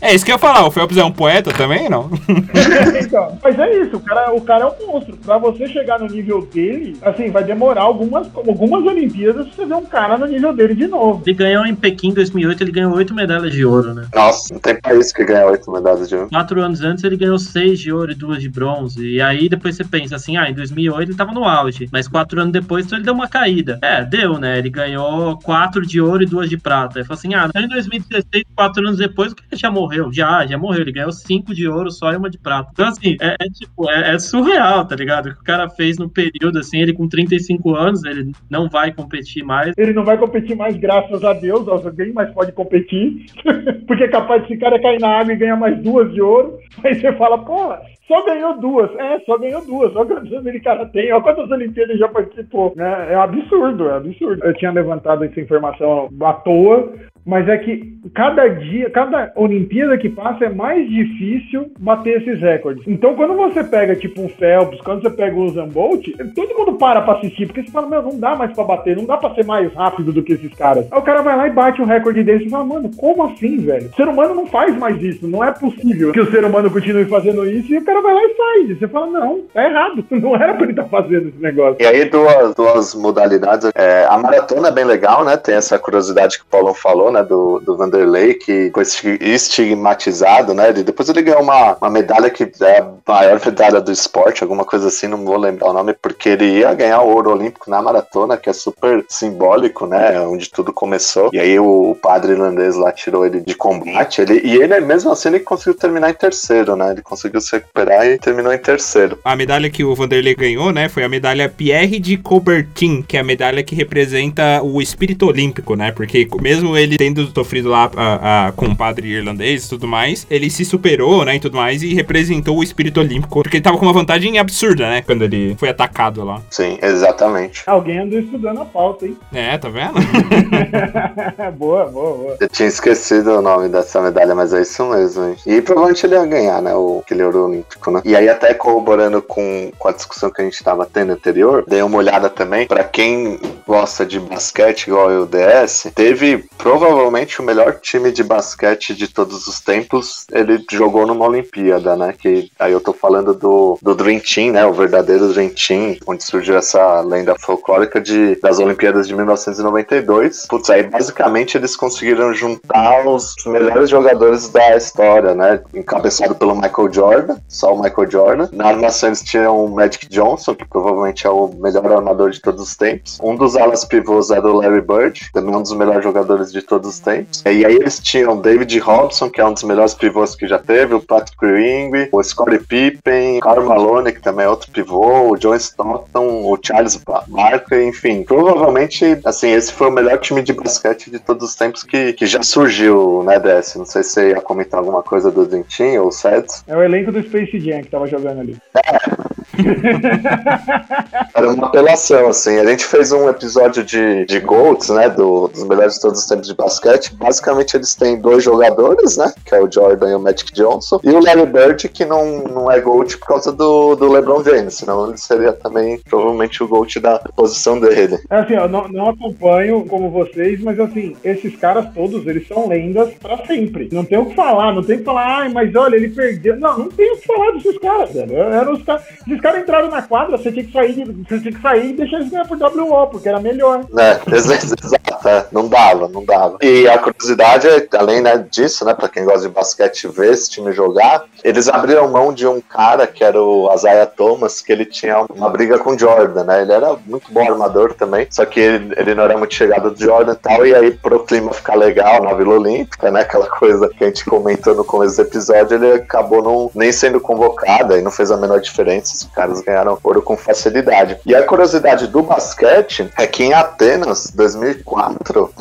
É isso que eu ia falar. O Phelps é um poeta também, não? então, mas é isso. O cara, o cara é um monstro. Pra você chegar no nível dele, assim, vai demorar algumas, algumas Olimpíadas pra você ver um cara no nível dele de novo. Ele ganhou em Pequim 2008, ele ganhou oito medalhas de ouro, né? Nossa, não tem país que ganha oito medalhas de ouro. Quatro anos antes ele ganhou seis de ouro e duas de bronze. E aí depois você pensa assim, ah, em 2008 ele tava no auge. Mas quatro anos depois então ele deu uma caída. É, deu, né? Ele ganhou quatro de ouro e duas de prata. Aí falou assim, ah, em 2016, quatro anos depois, o que já morreu? Já, já morreu. Ele ganhou cinco de ouro só e uma de prata. Então, assim, é, é tipo, é, é, surreal, tá ligado? O que o cara fez no período, assim, ele com 35 anos, ele não vai competir mais. Ele não vai competir mais, graças a Deus, alguém mais pode competir. Porque é capaz desse cara cair na água e ganhar mais duas de ouro. Aí você fala, pô, só ganhou duas. É, só ganhou duas. Olha quantos anos ele tem, olha quantas Olimpíadas já participou. É, é absurdo, é absurdo. Eu tinha levantado essa informação à toa, mas é que cada dia, cada Olimpíada que passa é mais difícil bater esses recordes. Então, quando você pega, tipo, um Phelps, quando você pega o Usain Bolt, todo mundo para pra assistir, porque você fala, meu, não dá mais pra bater, não dá pra ser mais rápido do que esses caras. Aí o cara vai lá e bate o recorde dele e fala, mano, como assim, velho? O ser humano não faz mais isso, não é possível que o ser humano continue fazendo isso e o cara vai lá e faz. E você fala, não, tá errado, não era pra ele estar tá fazendo esse negócio. E aí, duas, duas modalidades. É, a maratona é bem legal, né? Tem essa curiosidade que o Paulo falou, né, do, do Vanderlei, que foi estigmatizado, né? depois ele ganhou uma, uma medalha que é a maior medalha do esporte, alguma coisa assim, não vou lembrar o nome, porque ele ia ganhar o ouro olímpico na maratona, que é super simbólico, né? Onde tudo começou. E aí o padre irlandês lá tirou ele de combate. Ele, e ele, mesmo assim, ele conseguiu terminar em terceiro, né? Ele conseguiu se recuperar e terminou em terceiro. A medalha que o Vanderlei ganhou, né? Foi a medalha Pierre de Coubertin, que é a medalha que representa o espírito olímpico, né? Porque mesmo ele tendo sofrido lá a, a, com o padre irlandês e tudo mais, ele se superou, né? E tudo mais, e representou o espírito olímpico. Porque ele tava com uma vantagem absurda, né? Quando ele foi atacado lá. Sim, exatamente. Alguém andou estudando a pauta, hein? É, tá vendo? boa, boa, boa. Eu tinha esquecido o nome dessa medalha, mas é isso mesmo. Hein? E provavelmente ele ia ganhar, né? O, aquele ouro olímpico, né? E aí, até corroborando com, com a discussão que a gente tava tendo anterior, dei uma olhada também. Para quem gosta de basquete igual o DS, teve provavelmente o melhor time de basquete de todos os tempos. Ele jogou numa Olimpíada, né? Que aí eu tô falando do, do Dream Team, né? O verdadeiro Dream Team, onde surgiu essa lenda folclórica de, das Olimpíadas de 1992. Putz, aí basicamente eles conseguiram juntar os melhores jogadores da história, né? Encabeçado pelo Michael Jordan, só o Michael Jordan. Na armação eles tinham o Magic Johnson, que provavelmente é o melhor armador de todos os tempos. Um dos alas pivôs era o Larry Bird, também um dos melhores jogadores de todos os tempos. E aí eles tinham David Robson, que é um dos melhores pivôs que já teve, o Patrick Ewing, o Scottie Pippen, Karl Malone, que também é outro pivô, o John Stockton, o Charles Barkley, enfim. Provavelmente, assim, esse foi o melhor time de basquete de todos os tempos que, que já surgiu, né, DS? Não sei se você ia comentar alguma coisa do Dentinho ou Sets. É o elenco do Space Jam que tava jogando ali. É. Era uma apelação, assim. A gente fez um episódio de, de GOATs, né? Do, dos melhores de todos os tempos de basquete. Basicamente, eles têm dois jogadores, né? Que é o Jordan e o Magic Johnson. E o Larry Bird, que não, não é GOAT por causa do, do LeBron James. Senão ele seria também, provavelmente, o GOAT da posição dele. É assim, eu não, não acompanho como vocês, mas assim, esses caras todos, eles são lendas pra sempre. Não tem o que falar, não tem o que falar, ai, mas olha, ele perdeu. Não, não tem o que falar desses caras, velho. Eram os caras caras entraram na quadra, você tinha que sair, você tinha que sair e deixar eles ganhar por WO, porque era melhor. É, exato, é, não dava, não dava. E a curiosidade, além né, disso, né, pra quem gosta de basquete ver esse time jogar, eles abriram mão de um cara que era o Isaiah Thomas, que ele tinha uma briga com o Jordan, né? Ele era muito bom armador também, só que ele, ele não era muito chegado do Jordan e tal, e aí pro clima ficar legal na Vila Olímpica, né? Aquela coisa que a gente comentou no começo do episódio, ele acabou não, nem sendo convocado e não fez a menor diferença. Os caras ganharam ouro com facilidade. E a curiosidade do basquete é que em Atenas, 2004,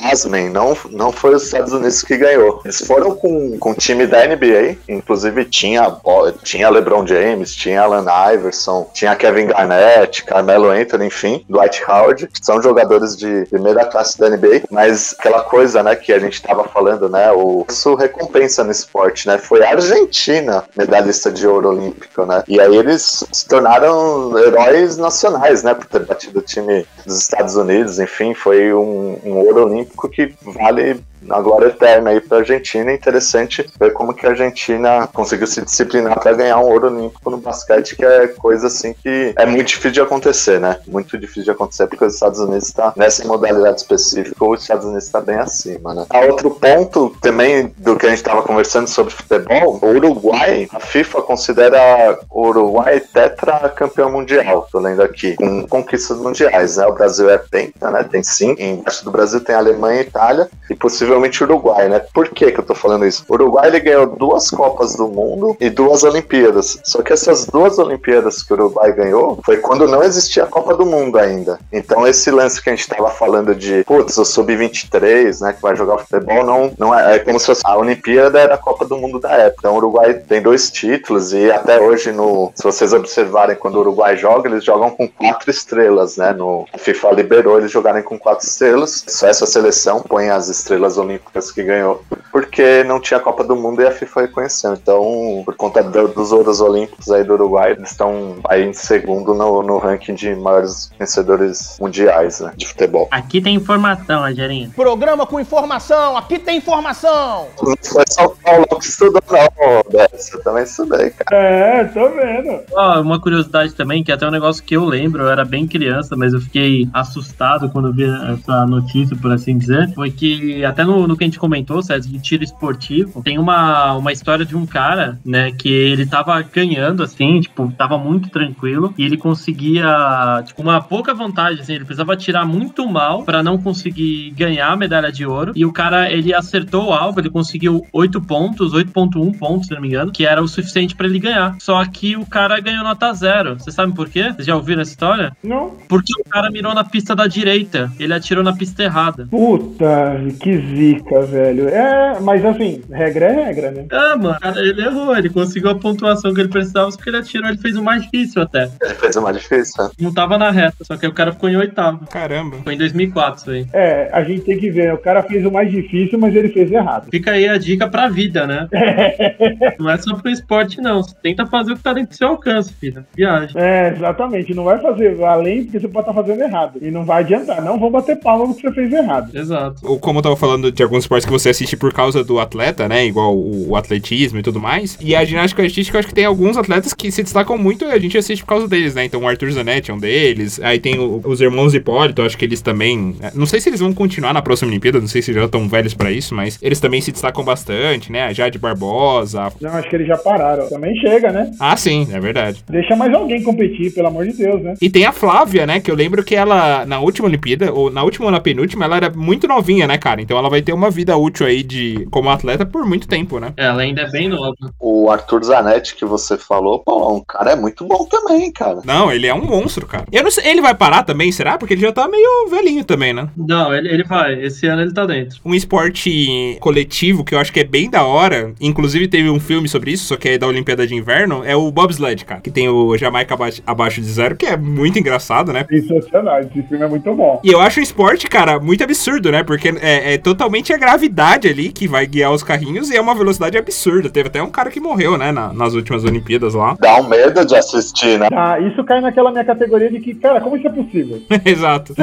Asmen não, não foi os Estados Unidos que ganhou. Eles foram com, com o time da NBA, inclusive tinha, tinha LeBron James, tinha Alan Iverson, tinha Kevin Garnett, Carmelo Anthony, enfim, Dwight Howard, são jogadores de primeira classe da NBA, mas aquela coisa, né, que a gente tava falando, né, o, isso recompensa no esporte, né, foi a Argentina medalhista de ouro olímpico, né, e aí eles se tornaram heróis nacionais, né? Por ter batido o time dos Estados Unidos, enfim, foi um, um ouro olímpico que vale na glória eterna aí para a Argentina. É interessante ver como que a Argentina conseguiu se disciplinar para ganhar um ouro olímpico no basquete, que é coisa assim que é muito difícil de acontecer, né? Muito difícil de acontecer porque os Estados Unidos está nessa modalidade específica, os Estados Unidos está bem acima, né? A outro ponto também do que a gente estava conversando sobre futebol, o Uruguai, a FIFA considera o Uruguai tetra campeão mundial, tô lendo aqui, com conquistas mundiais, né? O Brasil é penta, né? Tem sim. Embaixo do Brasil tem Alemanha e Itália e possível possivelmente o Uruguai, né? Por que que eu tô falando isso? O Uruguai ele ganhou duas Copas do Mundo e duas Olimpíadas. Só que essas duas Olimpíadas que o Uruguai ganhou foi quando não existia a Copa do Mundo ainda. Então esse lance que a gente tava falando de, putz, o Sub-23, né, que vai jogar futebol, não, não é, é como se fosse a Olimpíada era a Copa do Mundo da época. Então o Uruguai tem dois títulos e até hoje, no, se vocês observarem, quando o Uruguai joga, eles jogam com quatro estrelas, né? No a FIFA liberou eles jogarem com quatro estrelas. Só essa seleção põe as estrelas Olímpicas que ganhou, porque não tinha Copa do Mundo e a FIFA reconheceu. Então, por conta do, dos ouros olímpicos aí do Uruguai, eles estão aí em segundo no, no ranking de maiores vencedores mundiais né, de futebol. Aqui tem informação, Rogerinho. Programa com informação, aqui tem informação! Foi São Paulo pouco estudou, não, Dessa. Eu também estudei, cara. É, tô vendo. Ó, uma curiosidade também, que até um negócio que eu lembro, eu era bem criança, mas eu fiquei assustado quando vi essa notícia, por assim dizer, foi que até no, no que a gente comentou, César, de tiro esportivo, tem uma, uma história de um cara, né, que ele tava ganhando, assim, tipo, tava muito tranquilo, e ele conseguia, tipo, uma pouca vantagem, assim, ele precisava tirar muito mal para não conseguir ganhar a medalha de ouro, e o cara, ele acertou o alvo, ele conseguiu 8 pontos, 8.1 pontos, se não me engano, que era o suficiente para ele ganhar. Só que o cara ganhou nota zero. Você sabe por quê? Vocês já ouviram essa história? Não. Porque o cara mirou na pista da direita. Ele atirou na pista errada. Puta, que zica, velho. É, mas assim, regra é regra, né? Ah, mano, ele errou. Ele conseguiu a pontuação que ele precisava, porque ele atirou, ele fez o mais difícil até. Ele fez o mais difícil, né? Não tava na reta, só que o cara ficou em oitavo. Caramba. Foi em 2004 isso aí. É, a gente tem que ver. O cara fez o mais difícil, mas ele fez errado. Fica aí a dica pra vida, né? não é só pro esporte, não. Você tenta fazer o que tá dentro do seu alcance, filho. Viagem. É, exatamente. Não vai fazer além porque você pode estar fazendo errado. E não vai adiantar. Não vão bater palma porque você fez errado. Exato. Ou como eu tava falando de alguns esportes que você assiste por causa do atleta, né? Igual o, o atletismo e tudo mais. E a ginástica artística, eu acho que tem alguns atletas que se destacam muito e a gente assiste por causa deles, né? Então o Arthur Zanetti é um deles. Aí tem o- os irmãos Hipólito, eu acho que eles também. né, Não sei se eles vão continuar na próxima Olimpíada, não sei se já estão velhos pra isso, mas eles também se destacam bastante, né? A Jade Barbosa. Não, acho que eles já pararam. Também chega, né? Ah, sim, é verdade. Deixa mais alguém competir, pelo amor de Deus, né? E tem a Flávia, né? Que eu lembro que ela, na última Olimpíada, ou na última ou na penúltima, ela era muito novinha, né, cara? Então ela vai ter uma vida útil aí de como atleta por muito tempo, né? Ela ainda é bem nova. O Arthur Zanetti que você falou, pô, um cara é muito bom também, cara. Não, ele é um monstro, cara. Eu não sei, ele vai parar também, será? Porque ele já tá meio velhinho também, né? Não, ele, ele vai. Esse ano ele tá dentro. Um esporte coletivo que eu acho que é bem da hora, inclusive teve um filme sobre isso, só que é da Olimpíada de Inverno, é o bobsled, cara. Que tem o Jamaica aba- abaixo de zero, que é muito engraçado, né? Sensacional. Esse filme é muito bom. E eu acho um esporte, cara, muito absurdo, né? Porque é, é totalmente a gravidade ali que vai guiar os carrinhos e é uma velocidade absurda. Teve até um cara que morreu, né, na- nas últimas Olimpíadas lá. Dá um medo de assistir, né? Ah, isso cai naquela minha categoria de que, cara, como isso é possível? Exato.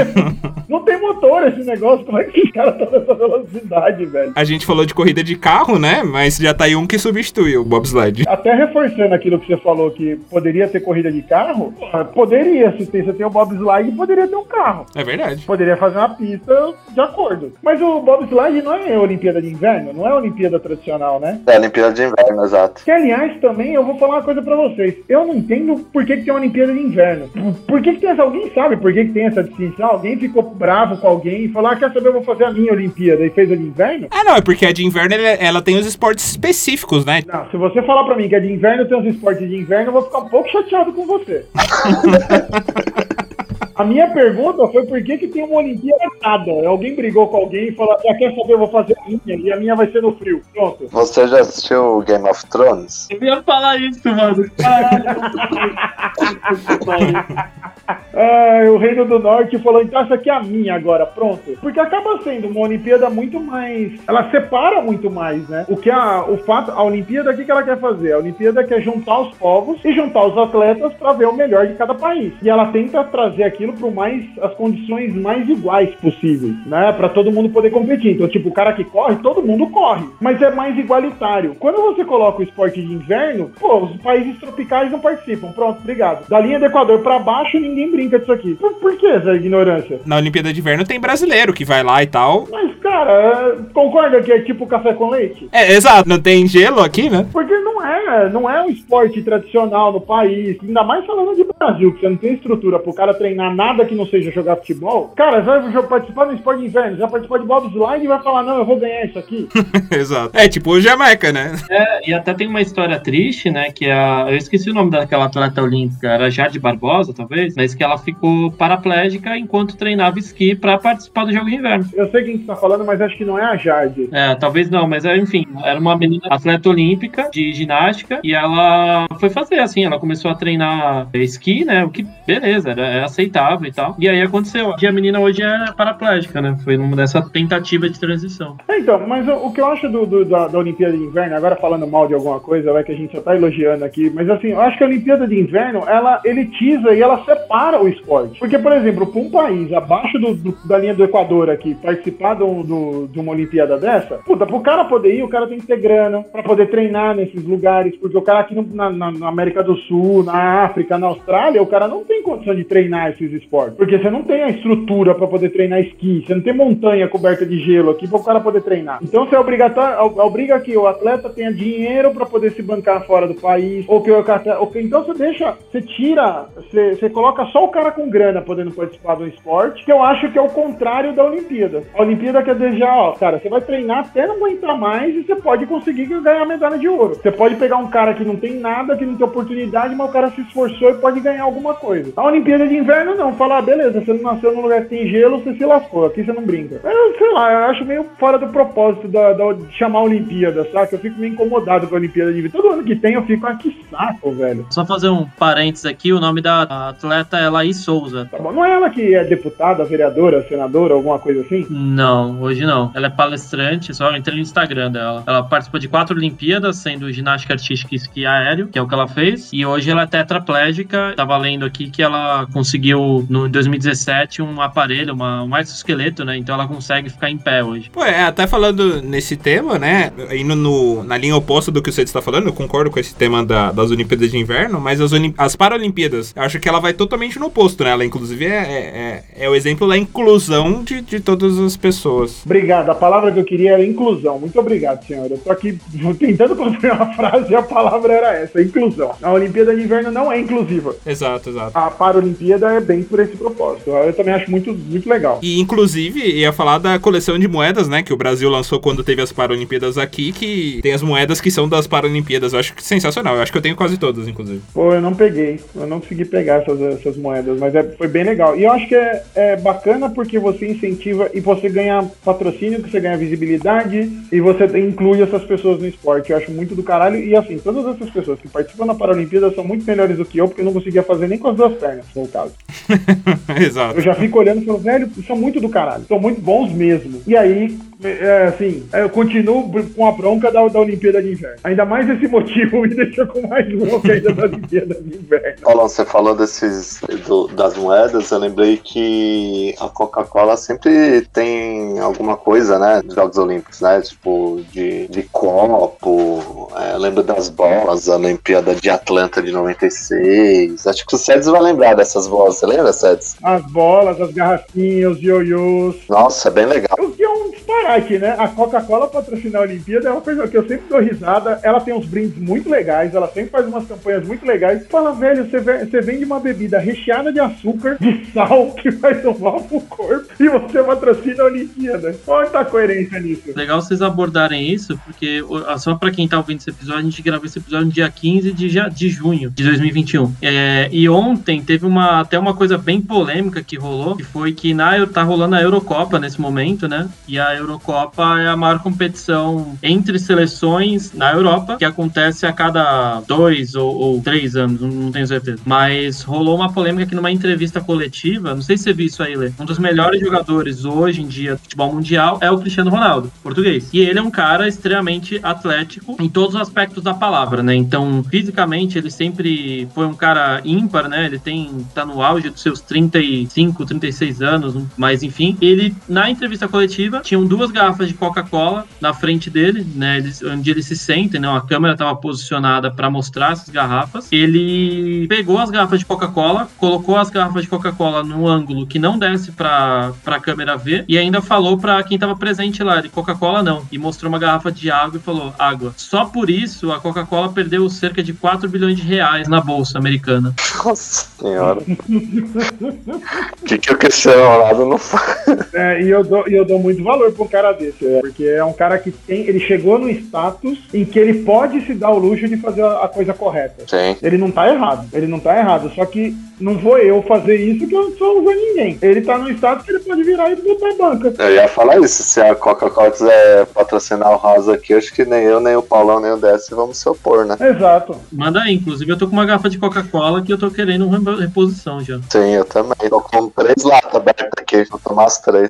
Não tem motor esse negócio, como é que os caras estão nessa velocidade, velho? A gente falou de corrida de carro, né? Mas já tá aí um que substitui o bobsled. Até reforçando aquilo que você falou que poderia ter corrida de carro, porra, poderia, se tem- você tem o bobslide, poderia ter um carro. É verdade. Poderia fazer uma pista de acordo. Mas o bobslide não é Olimpíada de Inverno, não é Olimpíada tradicional, né? É a Olimpíada de Inverno, exato. Que, aliás, também eu vou falar uma coisa pra vocês. Eu não entendo por que, que tem Olimpíada de Inverno. Por- que, que tem essa. Alguém sabe por que, que tem essa distinção? Alguém ficou bravo com alguém e falou: ah, quer saber, eu vou fazer a minha Olimpíada e fez a de inverno? Ah, não, é porque a de inverno ela, tem os esportes específicos, né? Não, se você falar pra mim que é de inverno tem uns esportes de inverno, eu vou ficar um pouco chateado com você. A minha pergunta foi por que, que tem uma Olimpíada nada? Alguém brigou com alguém e falou, ah, quer saber, eu vou fazer a minha, e a minha vai ser no frio. Pronto. Você já assistiu Game of Thrones? Eu ia falar isso, mano. Ah, o Reino do Norte falou, então essa aqui é a minha agora, pronto. Porque acaba sendo uma Olimpíada muito mais. Ela separa muito mais, né? O que a, o fato, a Olimpíada, o que, que ela quer fazer? A Olimpíada quer juntar os povos e juntar os atletas para ver o melhor de cada país. E ela tenta trazer aquilo para mais as condições mais iguais possíveis, né? Para todo mundo poder competir. Então, tipo, o cara que corre, todo mundo corre, mas é mais igualitário. Quando você coloca o esporte de inverno, pô, os países tropicais não participam. Pronto, obrigado. Da linha do Equador para baixo, ninguém brinca disso aqui. Por, por que essa ignorância? Na Olimpíada de Inverno tem brasileiro que vai lá e tal. Mas, cara, concorda que é tipo café com leite? É, exato, não tem gelo aqui, né? Porque não é, não é um esporte tradicional no país, ainda mais falando de Brasil, que você não tem estrutura pro cara treinar nada que não seja jogar futebol. Cara, você vai participar do esporte de inverno, já participar de bobslide e vai falar, não, eu vou ganhar isso aqui. exato. É tipo o Jamaica, né? É, e até tem uma história triste, né? Que a. Eu esqueci o nome daquela atleta olímpica, era Jade Barbosa, talvez, mas que ela ficou paraplégica enquanto treinava esqui pra participar do jogo de inverno. Eu sei quem você tá falando, mas acho que não é a Jade. É, talvez não, mas é, enfim, era uma menina atleta olímpica de ginástica e ela foi fazer assim, ela começou a treinar esqui, né? O que, beleza, era, é aceitável e tal. E aí aconteceu. E a menina hoje é paraplégica, né? Foi numa dessa tentativa de transição. É, então, mas o, o que eu acho do, do, da, da, Olimpíada de Inverno, agora falando mal de alguma coisa, vai que a gente só tá elogiando aqui, mas assim, eu acho que a Olimpíada de Inverno, ela elitiza e ela separa o esporte. Porque, por exemplo, para um país abaixo do, do, da linha do Equador aqui, participar do, de uma Olimpíada dessa, puta, pro cara poder ir, o cara tem que ter grana para poder treinar nesses lugares, porque o cara aqui no, na, na, América do Sul, na África, na Austrália, o cara não tem condição de treinar esses esportes, porque você não tem a estrutura para poder treinar esqui, você não tem montanha coberta de gelo aqui para o cara poder treinar. Então você é obrigatório, obriga que o atleta tenha dinheiro para poder se bancar fora do país, ou que o ou que, então você deixa, você tira, você, você coloca só o cara com grana podendo participar do esporte, que eu acho que é o contrário da Olimpíada. A Olimpíada quer já, ó, cara, você vai treinar até não aguentar mais e você pode conseguir ganhar medalha de ouro. Você pode pegar um cara que não tem nada, que não tem oportunidade, mas o cara se esforçou e pode ganhar alguma coisa. A Olimpíada de Inverno não, fala, ah, beleza, você não nasceu num lugar que tem gelo, você se lascou, aqui você não brinca. Eu, sei lá, eu acho meio fora do propósito da, da, de chamar a Olimpíada, saca? Eu fico meio incomodado com a Olimpíada de. Todo ano que tem eu fico, ah, que saco, velho. Só fazer um parênteses aqui, o nome da atleta é Laís Souza. Tá bom, não é ela que é deputada, vereadora, senadora, alguma coisa assim? Não, hoje não. Ela é palestrante, só entrei no Instagram dela. Ela participou de quatro Olimpíadas, sendo ginástica artística e esqui aéreo, que é o que ela fez. E hoje ela é tetraplégica. Tava lendo aqui que ela conseguiu, no 2017, um aparelho, uma, um exoesqueleto, né? Então ela consegue ficar em pé hoje. Pô, é, até falando nesse tema, né? Indo no, na linha oposta do que você está falando, eu concordo com esse tema da, das Olimpíadas de Inverno, mas as, as Paralimpíadas, eu acho que ela vai totalmente no oposto, né? Ela, inclusive, é, é, é, é o exemplo da inclusão de, de todas as pessoas. Obrigado. A palavra que eu queria era inclusão. Muito obrigado, senhor. Eu tô aqui tentando construir uma frase e a palavra era essa, inclusão. A Olimpíada de Inverno não é inclusiva. Exato, exato. A Paralimpíada é bem por esse propósito. Eu também acho muito, muito legal. E, inclusive, ia falar da coleção de moedas, né? Que o Brasil lançou quando teve as Paralimpíadas aqui, que tem as moedas que são das Paralimpíadas. Eu acho que sensacional. Eu acho que eu tenho quase todas, inclusive. Pô, eu não peguei. Eu não consegui pegar essas, essas moedas, mas é, foi bem legal. E eu acho que é, é bacana porque você incentiva e você ganha patrocínio, que você ganha visibilidade e você inclui essas pessoas no esporte. Eu acho muito do caralho. E assim, todas essas pessoas que participam da Paralimpíada são muito melhores do que eu, porque eu não conseguia fazer nem com as duas pernas, no caso. Exato. Eu já fico olhando e falo, velho, são muito do caralho. São muito bons mesmo. E aí, é, assim, eu continuo com a bronca da, da Olimpíada de Inverno. Ainda mais esse motivo me deixou com mais bronca ainda da Olimpíada de Inverno. Olha, você falou desses do, das moedas, eu lembrei que a Coca-Cola sempre tem alguma coisa, né, dos Jogos Olímpicos, né, tipo de, de copo, é, lembro das bolas, a Olimpíada de Atlanta de 96, acho que o Sedes vai lembrar dessas bolas, você lembra, Sedes? As bolas, as garrafinhas, os ioiôs. Nossa, é bem legal. O que é um disparar aqui, né? A Coca-Cola patrocinar a Olimpíada é uma coisa que eu sempre dou risada. Ela tem uns brindes muito legais, ela sempre faz umas campanhas muito legais. Fala, velho, você vende uma bebida recheada de açúcar, de sal, que vai tomar pro corpo, e você patrocina a Olimpíada. Quanta coerência nisso. Legal vocês abordarem isso, porque só pra quem tá ouvindo esse episódio, a gente gravou esse episódio no dia 15 de, de junho de 2021. É, e ontem teve uma até uma coisa bem polêmica que rolou, que foi que na, tá rolando a Eurocopa nesse momento, né? E a Eurocopa é a maior competição entre seleções na Europa, que acontece a cada dois ou, ou três anos, não tenho certeza. Mas rolou uma polêmica aqui numa entrevista coletiva, não sei se você viu isso aí, Lê. Um dos melhores jogadores hoje em dia do futebol mundial é o Cristiano Ronaldo, português. E ele é um cara extremamente atlético em todos os aspectos da palavra, né? Então, fisicamente, ele sempre foi um cara ímpar, né? Ele tem, tá no auge dos seus 35, 36 anos, mas enfim, ele, na entrevista coletiva, tinham duas duas garrafas de Coca-Cola na frente dele, né? Ele, onde ele se sente, né? A câmera estava posicionada para mostrar essas garrafas. Ele pegou as garrafas de Coca-Cola, colocou as garrafas de Coca-Cola no ângulo que não desce para a câmera ver e ainda falou para quem estava presente lá, de Coca-Cola não, e mostrou uma garrafa de água e falou água. Só por isso a Coca-Cola perdeu cerca de 4 bilhões de reais na bolsa americana. Nossa senhora. O que, que o Cristiano Ronaldo não faz? É, e eu dou, e eu dou muito valor pra um cara desse, é, porque é um cara que tem. Ele chegou no status em que ele pode se dar o luxo de fazer a, a coisa correta. Sim. Ele não tá errado. Ele não tá errado. Só que não vou eu fazer isso que eu não sou usando ninguém. Ele tá no status que ele pode virar e botar a banca. Eu ia falar isso, se a Coca-Cola quiser patrocinar o Rosa aqui, acho que nem eu, nem o Paulão, nem o DS vamos se opor, né? Exato. Manda aí, inclusive eu tô com uma garrafa de Coca-Cola que eu tô querendo uma reposição já. Sim, eu também. Tô com três latas abertas aqui, vou tomar as três.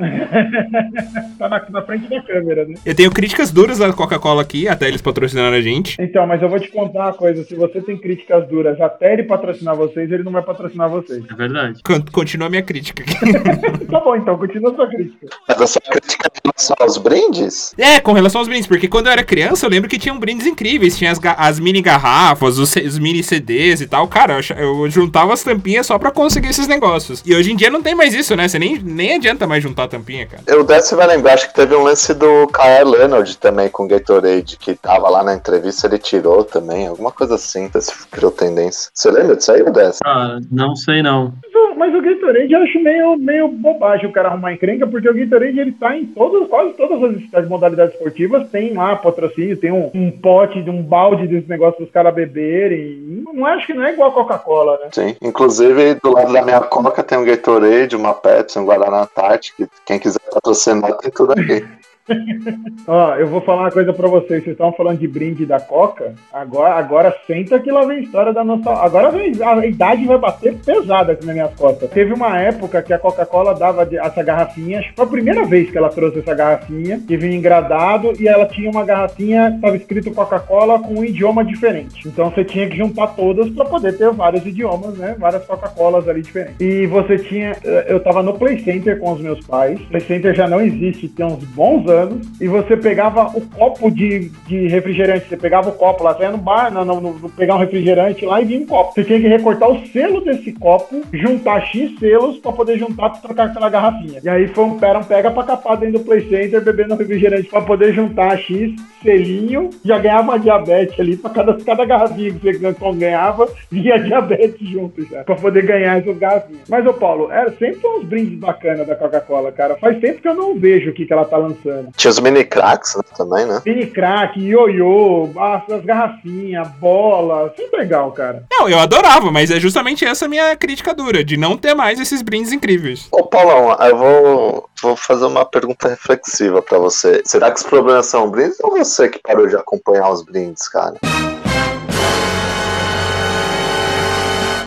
Tá na, na frente da câmera, né? Eu tenho críticas duras da Coca-Cola aqui, até eles patrocinando a gente. Então, mas eu vou te contar uma coisa. Se você tem críticas duras até ele patrocinar vocês, ele não vai patrocinar vocês. É verdade. Con- Continua a minha crítica aqui. tá bom, então, continua a sua crítica. Mas a sua crítica em relação aos brindes? É, com relação aos brindes, porque quando eu era criança eu lembro que tinham brindes incríveis. Tinha as, as mini garrafas, os, os mini CDs e tal. Cara, eu, eu juntava as tampinhas só pra conseguir esses negócios. E hoje em dia não tem mais isso, né? Você nem, nem adianta mais juntar a tampinha, cara. O DS vai lembrar, acho que teve um lance do Kyle Leonard também com o Gatorade, que tava lá na entrevista, ele tirou também, alguma coisa assim, se criou tendência. Você lembra disso aí, o DS? Cara, não sei não. Mas o- Gatorade eu acho meio, meio bobagem o cara arrumar encrenca, porque o Gatorade ele tá em todas, quase todas as, as modalidades esportivas, tem lá patrocínio, tem um, um pote, um balde desse negócio dos caras beberem. Não acho que não é igual a Coca-Cola, né? Sim. Inclusive, do lado da minha Coca tem um Gatorade, uma Pepsi, um Guaraná Antártica. Quem quiser patrocinar, tem tudo aqui. Ó, eu vou falar uma coisa pra vocês. Vocês estavam falando de brinde da Coca. Agora, agora senta que lá vem a história da nossa. Agora vem, a idade vai bater pesada aqui nas minhas costas. Teve uma época que a Coca-Cola dava essa garrafinha. Que foi a primeira vez que ela trouxe essa garrafinha, que vinha engradado, e ela tinha uma garrafinha, estava escrito Coca-Cola com um idioma diferente. Então você tinha que juntar todas pra poder ter vários idiomas, né? Várias Coca-Colas ali diferentes. E você tinha. Eu tava no Play Center com os meus pais. Play Center já não existe tem uns bons anos. E você pegava o copo de, de refrigerante. Você pegava o copo lá, você ia no bar, no, no, no- pegar um refrigerante lá e vinha um copo. Você tinha que recortar o selo desse copo, juntar X selos pra poder juntar pra trocar aquela garrafinha. E aí foi um, um pega pra capar dentro do Play Center bebendo refrigerante pra poder juntar X selinho. Já ganhava diabetes ali pra cada, cada garrafinha que você ganhava, vinha diabetes junto já. Pra poder ganhar essas garrafinhas. Mas, ô Paulo, era sempre uns brindes bacanas da Coca-Cola, cara. Faz tempo que eu não vejo o que, que ela tá lançando. Tinha os mini cracks né, também, né? Mini crack, ioiô, as, as garrafinhas, bola. Sempre legal, cara. Não, eu adorava, mas é justamente essa a minha crítica dura, de não ter mais esses brindes incríveis. Ô, Paulão, eu vou, vou fazer uma pergunta reflexiva pra você. Será que os problemas são brindes ou você que parou de acompanhar os brindes, cara?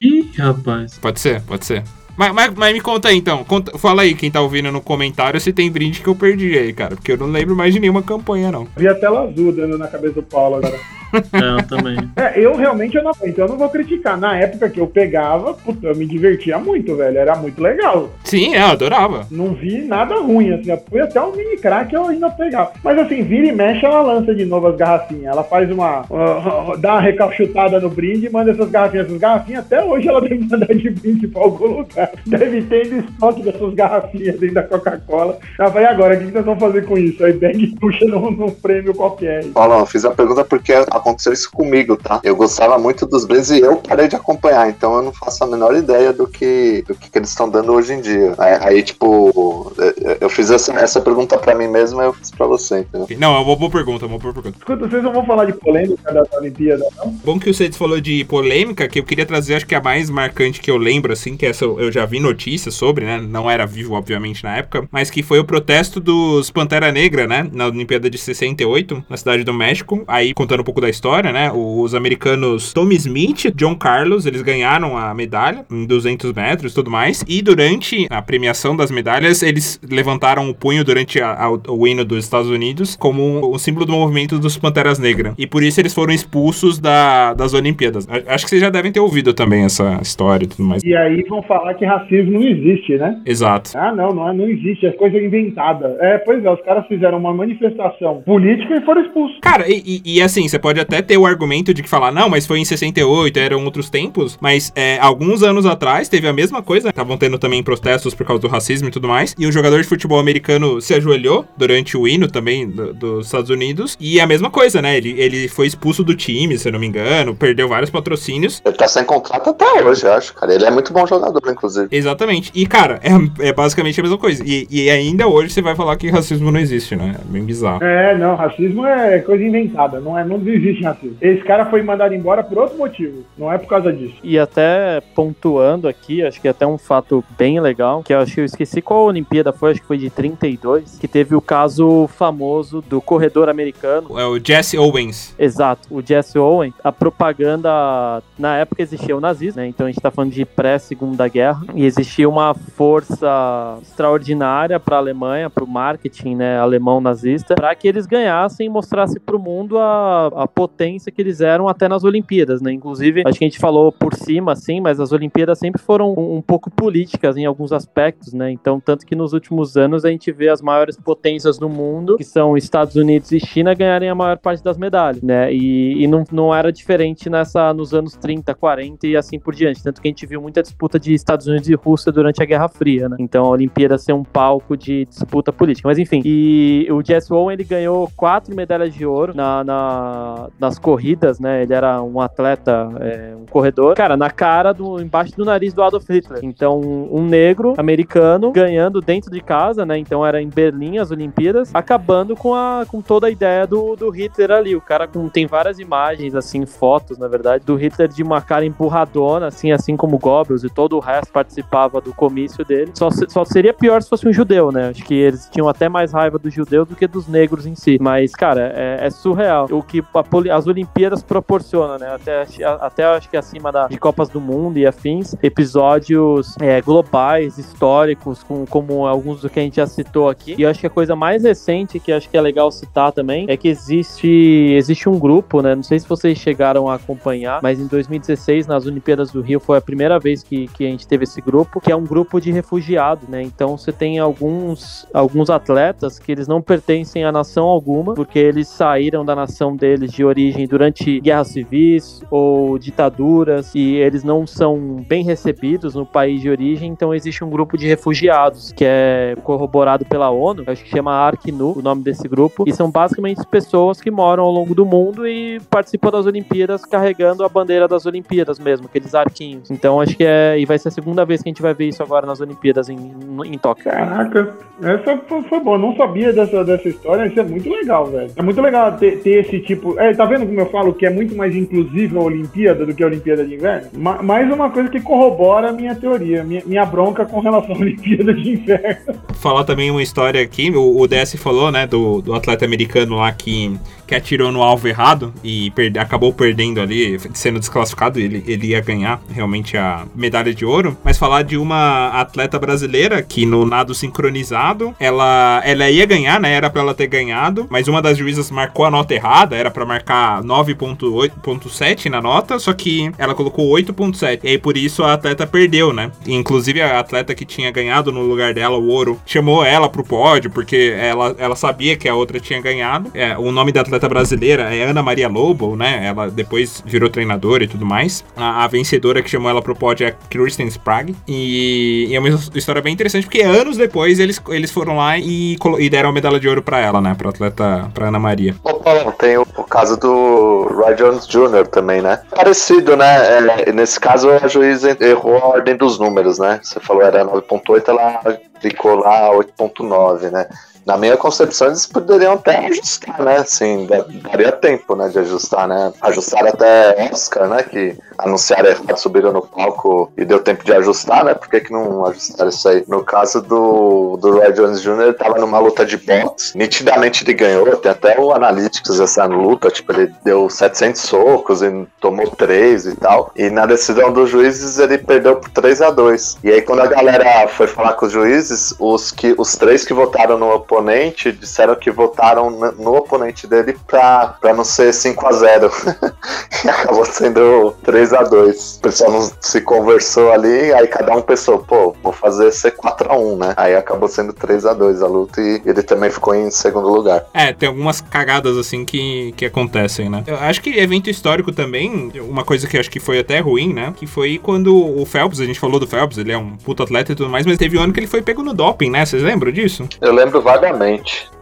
Ih, rapaz. Pode ser, pode ser. Mas, mas, mas me conta aí então, conta- fala aí quem tá ouvindo no comentário se tem brinde que eu perdi aí, cara, porque eu não lembro mais de nenhuma campanha, não. Vi a tela azul dando na cabeça do Paulo agora. É, eu também. É, eu realmente eu não, então eu não vou criticar. Na época que eu pegava, puta, eu me divertia muito, velho. Era muito legal. Sim, é, eu adorava. Não vi nada ruim, assim. Eu fui até um mini crack eu ainda pegava. Mas assim, vira e mexe, ela lança de novo as garrafinhas. Ela faz uma. uh, dá uma recalchutada no brinde e manda essas garrafinhas. Essas garrafinhas até hoje ela deve mandar de brinde pra algum lugar. Deve ter ainda estoque dessas garrafinhas dentro da Coca-Cola. Ela fala, e agora, o que que nós vamos fazer com isso? Aí pega e puxa num, num prêmio qualquer. Paulão, eu fiz a pergunta porque aconteceu isso comigo, tá? Eu gostava muito dos brindes e eu parei de acompanhar, então eu não faço a menor ideia do que, do que, que eles estão dando hoje em dia. Aí, aí, tipo, eu- eu fiz essa, essa pergunta pra mim mesmo e eu fiz pra você, entendeu? Não, é uma boa pergunta, uma boa pergunta. Escuta, vocês não vão falar de polêmica da Olimpíada, não? Bom que o Cedes falou de polêmica, que eu queria trazer, acho que a mais marcante que eu lembro, assim, que essa eu eu já vi notícias sobre, né? Não era vivo, obviamente, na época, mas que foi o protesto dos Pantera Negra, né? Na Olimpíada de 68, na cidade do México. Aí, contando um pouco da história, né? Os americanos Tommy Smith, John Carlos, eles ganharam a medalha em 200 metros e tudo mais. E durante a premiação das medalhas, eles levantaram o punho durante a- a- o hino dos Estados Unidos como o símbolo do movimento dos Panteras Negras. E por isso eles foram expulsos da- das Olimpíadas. Acho que vocês já devem ter ouvido também essa história e tudo mais. E aí vão falar que que racismo não existe, né? Exato. Ah, não, não, não existe, é coisa inventada. É, pois é, os caras fizeram uma manifestação política e foram expulsos. Cara, e, e, e, assim, você pode até ter o argumento de que falar, não, mas foi em 68, eram outros tempos, mas é, alguns anos atrás teve a mesma coisa, estavam tendo também protestos por causa do racismo e tudo mais, e um jogador de futebol americano se ajoelhou durante o hino também do, dos Estados Unidos, e a mesma coisa, né? Ele, ele foi expulso do time, se eu não me engano, perdeu vários patrocínios. Ele tá sem contrato até hoje, acho, cara. Ele é muito bom jogador, inclusive. Exatamente. E, cara, é, é basicamente a mesma coisa. E, e, ainda hoje você vai falar que racismo não existe, né? É bem bizarro. É, não, racismo é coisa inventada. Não, é, não existe racismo. Esse cara foi mandado embora por outro motivo. Não é por causa disso. E até pontuando aqui, acho que é até um fato bem legal, que eu acho que eu esqueci qual Olimpíada foi, acho que foi de 32, que teve o caso famoso do corredor americano. É o Jesse Owens. Exato, o Jesse Owens. A propaganda, na época existia o nazismo, né? Então a gente tá falando de pré-segunda guerra, e existia uma força extraordinária para a Alemanha, para o marketing né, alemão nazista, para que eles ganhassem e mostrassem para o mundo a, a potência que eles eram até nas Olimpíadas, né? Inclusive, acho que a gente falou por cima, assim, mas as Olimpíadas sempre foram um, um pouco políticas em alguns aspectos, né? Então, tanto que nos últimos anos a gente vê as maiores potências do mundo, que são Estados Unidos e China, ganharem a maior parte das medalhas, né? E, e não, não era diferente nessa nos anos 30, 40 e assim por diante. Tanto que a gente viu muita disputa de Estados Unidos e Rússia durante a Guerra Fria, né? Então a Olimpíada ser um palco de disputa política. Mas enfim, e o Jess Owen ele ganhou quatro medalhas de ouro na, na nas corridas, né? Ele era um atleta, é, um corredor, cara, na cara do embaixo do nariz do Adolf Hitler. Então um negro americano ganhando dentro de casa, né? Então era em Berlim as Olimpíadas, acabando com a com toda a ideia do, do Hitler ali. O cara com, tem várias imagens assim, fotos, na verdade, do Hitler de uma cara empurradona, assim, assim como Goebbels e todo o resto participava do comício dele. Só, só seria pior se fosse um judeu, né? Acho que eles tinham até mais raiva dos judeus do que dos negros em si. Mas, cara, é, é surreal o que a, as Olimpíadas proporcionam, né? Até, até acho que acima da, de Copas do Mundo e afins, episódios é, globais, históricos, com, como alguns do que a gente já citou aqui. E acho que a coisa mais recente que acho que é legal citar também é que existe, existe um grupo, né? Não sei se vocês chegaram a acompanhar, mas em 2016, nas Olimpíadas do Rio, foi a primeira vez que, que a gente teve esse grupo, que é um grupo de refugiados, né? Então você tem alguns, alguns atletas que eles não pertencem a nação alguma, porque eles saíram da nação deles de origem durante guerras civis ou ditaduras e eles não são bem recebidos no país de origem, então existe um grupo de refugiados que é corroborado pela ONU, acho que chama ARCNU, o nome desse grupo, e são basicamente pessoas que moram ao longo do mundo e participam das Olimpíadas carregando a bandeira das Olimpíadas mesmo, aqueles arquinhos. Então acho que é e vai ser a segunda vez que a gente vai ver isso agora nas Olimpíadas em, em Tóquio. Caraca, essa foi, foi boa. Não sabia dessa, dessa história. Isso é muito legal, velho. É muito legal ter, ter esse tipo. É, tá vendo como eu falo que é muito mais inclusivo a Olimpíada do que a Olimpíada de Inverno? Ma mais uma coisa que corrobora a minha teoria, minha, minha bronca com relação à Olimpíada de Inverno. Falar também uma história aqui, o, o DS falou, né, do, do atleta americano lá que que atirou no alvo errado e acabou perdendo ali, sendo desclassificado, ele, ele ia ganhar realmente a medalha de ouro. Mas falar de uma atleta brasileira que no nado sincronizado, ela, ela ia ganhar, né? Era para ela ter ganhado, mas uma das juízas marcou a nota errada, era para marcar 9.7 na nota, só que ela colocou 8.7. E aí por isso a atleta perdeu, né? Inclusive a atleta que tinha ganhado no lugar dela o ouro chamou ela pro pódio porque ela, ela sabia que a outra tinha ganhado. É, o nome da atleta atleta brasileira é Ana Maria Lobo, né? Ela depois virou treinadora e tudo mais. A, a vencedora que chamou ela pro pódio é Kristen Sprague. E, e, é uma história bem interessante, porque anos depois eles, eles foram lá e, e deram a medalha de ouro pra ela, né? Pra atleta, pra Ana Maria. Opa, tem o, o caso do Roy Jones Jr. também, né? Parecido, né? É, nesse caso a juiz errou a ordem dos números, né? Você falou era 9.8, ela clicou lá 8.9, né? Na minha concepção, eles poderiam até ajustar, né? Assim, daria tempo, né, de ajustar, né? Ajustar até Oscar, né? Que anunciaram errado, subiram no palco e deu tempo de ajustar, né? Por que, que não ajustaram isso aí? No caso do, do Roy Jones Jr., ele tava numa luta de boxe, nitidamente ele ganhou, tem até o Analytics essa luta, tipo, ele deu 700 socos e tomou 3 e tal, e na decisão dos juízes ele perdeu por 3 a 2 E aí quando a galera foi falar com os juízes, os, que, os três que votaram no oponente disseram que votaram no oponente dele pra, pra não ser 5 a 0 e acabou sendo 3 a 2 O pessoal não se conversou ali, aí cada um pensou, pô, vou fazer ser 4 a 1 né? Aí acabou sendo 3 a 2 a luta e ele também ficou em segundo lugar. É, tem algumas cagadas assim que, que acontecem, né? Eu acho que evento histórico também, uma coisa que acho que foi até ruim, né? Que foi quando o Phelps, a gente falou do Phelps, ele é um puto atleta e tudo mais, mas teve um ano que ele foi pego no doping, né? Vocês lembram disso? Eu lembro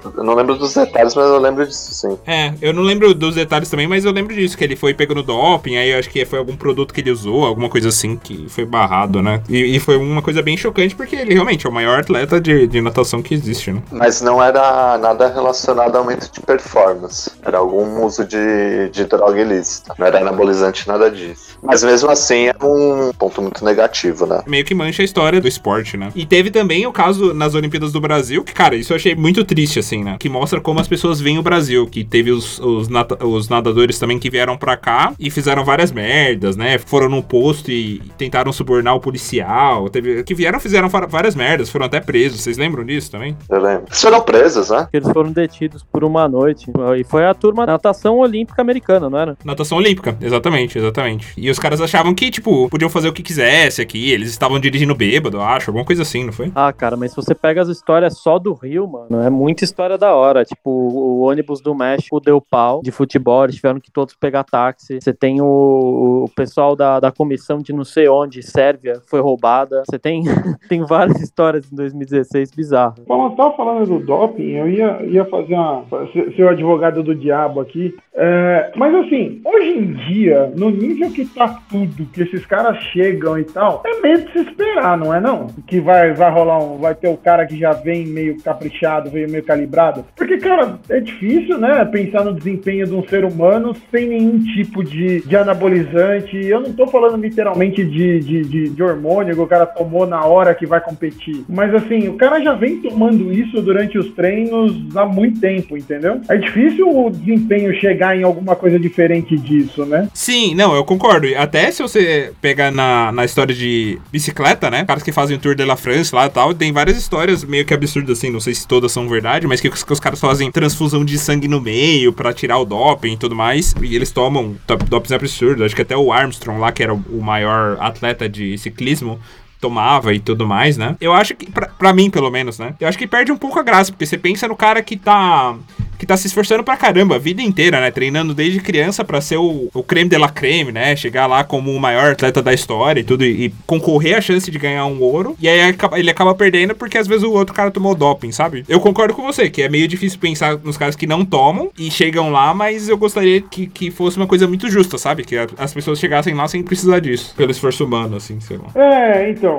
Eu não lembro dos detalhes, mas eu lembro disso sim. É, eu não lembro dos detalhes também, mas eu lembro disso, que ele foi pego no doping, aí eu acho que foi algum produto que ele usou, alguma coisa assim, que foi barrado, né? E, e foi uma coisa bem chocante, porque ele realmente é o maior atleta de, de natação que existe, né? Mas não era nada relacionado a aumento de performance. Era algum uso de, de droga ilícita. Não era anabolizante, nada disso. Mas mesmo assim é um ponto muito negativo, né? Meio que mancha a história do esporte, né? E teve também o caso nas Olimpíadas do Brasil, que, cara, isso eu achei muito triste, assim né? Que mostra como as pessoas veem o Brasil. Que teve os, os, os nadadores também que vieram pra cá e fizeram várias merdas, né? Foram no posto e tentaram subornar o policial. Teve, que vieram fizeram várias merdas, foram até presos. Vocês lembram disso também? Eu lembro. Eles foram presos, né? Eles foram detidos por uma noite. E foi a turma natação olímpica americana, não era? Natação olímpica, exatamente, exatamente. E os caras achavam que, tipo, podiam fazer o que quisesse aqui. Eles estavam dirigindo bêbado, acho, alguma coisa assim, não foi? Ah, cara, mas se você pega as histórias só do Rio, mano, é muita história da hora. Tipo, o ônibus do México deu pau de futebol, eles tiveram que todos pegar táxi. Você tem o, o pessoal da, da comissão de não sei onde, Sérvia, foi roubada. Você tem, tem várias histórias em 2016 bizarras. Bom, tava falando do doping, eu ia, ia fazer uma. ser o advogado do diabo aqui. É, mas assim, hoje em dia, no nível que tá tudo, que esses caras chegam e tal, é meio de se esperar, não é não? Que vai, vai rolar um. Vai ter o cara que já vem meio caprichado, veio meio calibrado porque, cara, é difícil, né, pensar no desempenho de um ser humano sem nenhum tipo de, de anabolizante. Eu não tô falando literalmente de, de, de, de hormônio que o cara tomou na hora que vai competir. Mas, assim, o cara já vem tomando isso durante os treinos há muito tempo, entendeu? É difícil o desempenho chegar em alguma coisa diferente disso, né? Sim, não, eu concordo. Até se você pegar na, na história de bicicleta, né? Caras que fazem o Tour de la France lá e tal, tem várias histórias meio que absurdas assim, não sei se todas são verdade, mas que os, que os caras fazem transfusão de sangue no meio para tirar o doping e tudo mais. E eles tomam doping absurdos. Acho que até o Armstrong lá, que era o maior atleta de ciclismo, tomava e tudo mais, né? Eu acho que, pra, pra mim pelo menos, né? Eu acho que perde um pouco a graça, porque você pensa no cara que tá que tá se esforçando pra caramba a vida inteira, né? Treinando desde criança para ser o, o creme de la creme, né? Chegar lá como o maior atleta da história e tudo, e, e concorrer a chance de ganhar um ouro. E aí ele acaba perdendo porque às vezes o outro cara tomou doping, sabe? Eu concordo com você, que é meio difícil pensar nos caras que não tomam e chegam lá, mas eu gostaria que, que fosse uma coisa muito justa, sabe? Que as pessoas chegassem lá sem precisar disso, pelo esforço humano, assim, sei lá. É, então,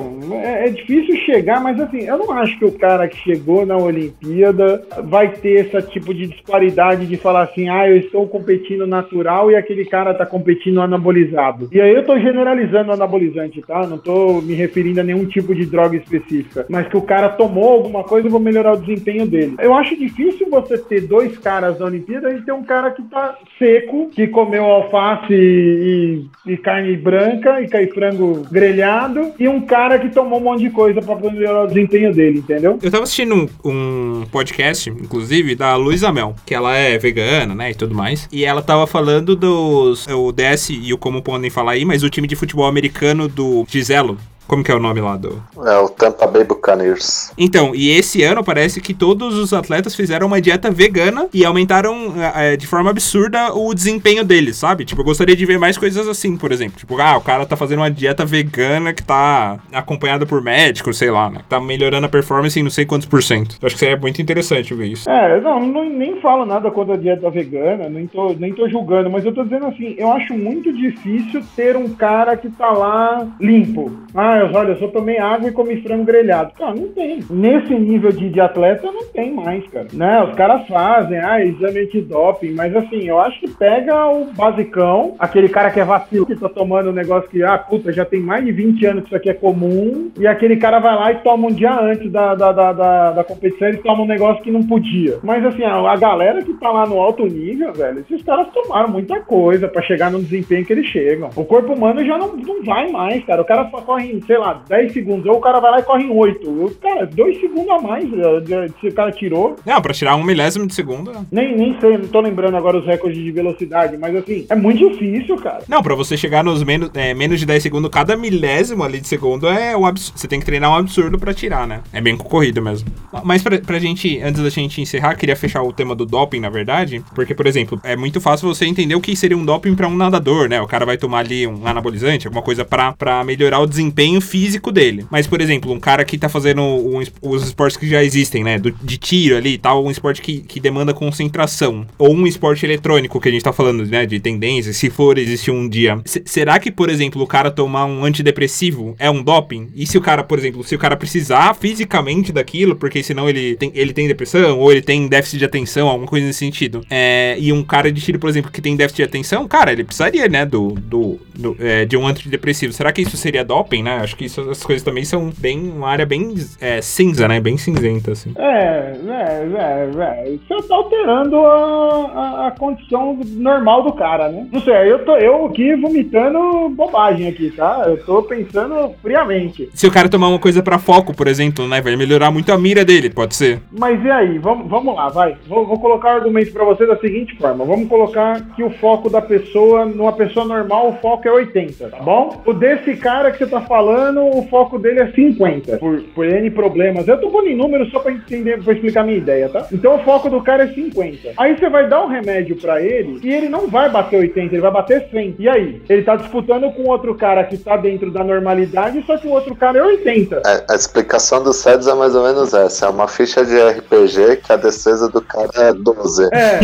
é, é difícil chegar, mas assim, eu não acho que o cara que chegou na Olimpíada vai ter esse tipo de disparidade de falar assim, ah, eu estou competindo natural e aquele cara tá competindo anabolizado. E aí eu tô generalizando anabolizante, tá? Não tô me referindo a nenhum tipo de droga específica, mas que o cara tomou alguma coisa e vou melhorar o desempenho dele. Eu acho difícil você ter dois caras na Olimpíada e ter um cara que tá seco, que comeu alface e, e carne branca e cai frango grelhado, e um cara que tomou um monte de coisa para melhorar o desempenho dele, entendeu? Eu tava assistindo um, um podcast, inclusive, da Luísa Mel, que ela é vegana, né, e tudo mais. E ela tava falando dos. O DS e o Como Podem Falar aí, mas o time de futebol americano do Giselo, como que é o nome lá do. É o Tampa Bay Buccaneers. Então, e esse ano parece que todos os atletas fizeram uma dieta vegana e aumentaram é, de forma absurda o desempenho deles, sabe? Tipo, eu gostaria de ver mais coisas assim, por exemplo. Tipo, ah, o cara tá fazendo uma dieta vegana que tá acompanhada por médico, sei lá, né? Tá melhorando a performance em não sei quantos por cento. Eu acho que seria muito interessante ver isso. É, não, não, nem falo nada contra a dieta vegana, nem tô, nem tô julgando, mas eu tô dizendo assim, eu acho muito difícil ter um cara que tá lá limpo. Ah, olha, eu só tomei água e comi frango grelhado. Cara, não tem. Nesse nível de, de atleta, não tem mais, cara. Né? Os caras fazem, ah, exame antidoping, mas assim, eu acho que pega o basicão, aquele cara que é vacilo, que tá tomando um negócio que, ah, puta, já tem mais de 20 anos que isso aqui é comum, e aquele cara vai lá e toma um dia antes da, da, da, da, da competição, ele toma um negócio que não podia. Mas assim, a, a galera que tá lá no alto nível, velho, esses caras tomaram muita coisa para chegar no desempenho que eles chegam. O corpo humano já não, não vai mais, cara. O cara só corre sei lá, 10 segundos. Ou o cara vai lá e corre em 8. Cara, 2 segundos a mais eh, se o cara tirou. Não, pra tirar um milésimo de segundo. né? Nem, nem sei, não tô lembrando agora os recordes de velocidade, mas assim, é muito difícil, cara. Não, pra você chegar nos menos, é, menos de 10 segundos, cada milésimo ali de segundo é um absurdo. Você tem que treinar um absurdo pra tirar, né? É bem concorrido mesmo. Mas pra, pra gente, antes da gente encerrar, queria fechar o tema do doping, na verdade. Porque, por exemplo, é muito fácil você entender o que seria um doping pra um nadador, né? O cara vai tomar ali um anabolizante, alguma coisa pra, pra melhorar o desempenho físico dele. Mas, por exemplo, um cara que tá fazendo um os esportes que já existem, né? Do- de tiro ali e tal, um esporte que, que demanda concentração. Ou um esporte eletrônico que a gente tá falando, né? De tendência, se for existir um dia. Se- será que, por exemplo, o cara tomar um antidepressivo é um doping? E se o cara, por exemplo, se o cara precisar fisicamente daquilo, porque senão ele tem, ele tem depressão, ou ele tem déficit de atenção, alguma coisa nesse sentido. É, e um cara de tiro, por exemplo, que tem déficit de atenção, cara, ele precisaria, né, do, do, do, é, de um antidepressivo. Será que isso seria doping, né? Acho que isso, essas coisas também são bem, uma área bem é, cinza, né? Bem cinzenta, assim. É, é, é, é. Você tá alterando a, a, a condição normal do cara, né? Não sei, eu tô eu aqui vomitando bobagem aqui, tá? Eu tô pensando friamente. Se o cara tomar uma coisa pra foco, por exemplo, né, vai melhorar muito a mira dele, pode ser. Mas e aí? Vamos, vamos lá, vai. Vou, vou colocar o argumento pra você da seguinte forma. Vamos colocar que o foco da pessoa, numa pessoa normal, o foco é 80, tá bom? O desse cara que você tá falando, o foco dele é 50, por, por N problemas. Eu tô pondo em números só pra entender, pra explicar a minha ideia, tá? Então o foco do cara é 50. Aí você vai dar um remédio pra ele e ele não vai bater 80, ele vai bater 100. E aí? Ele tá disputando com outro cara que tá dentro da normalidade, só que o outro cara é 80. É, a explicação do SEDS é mais ou menos essa. É uma ficha de RPG que a defesa do cara é 12. É.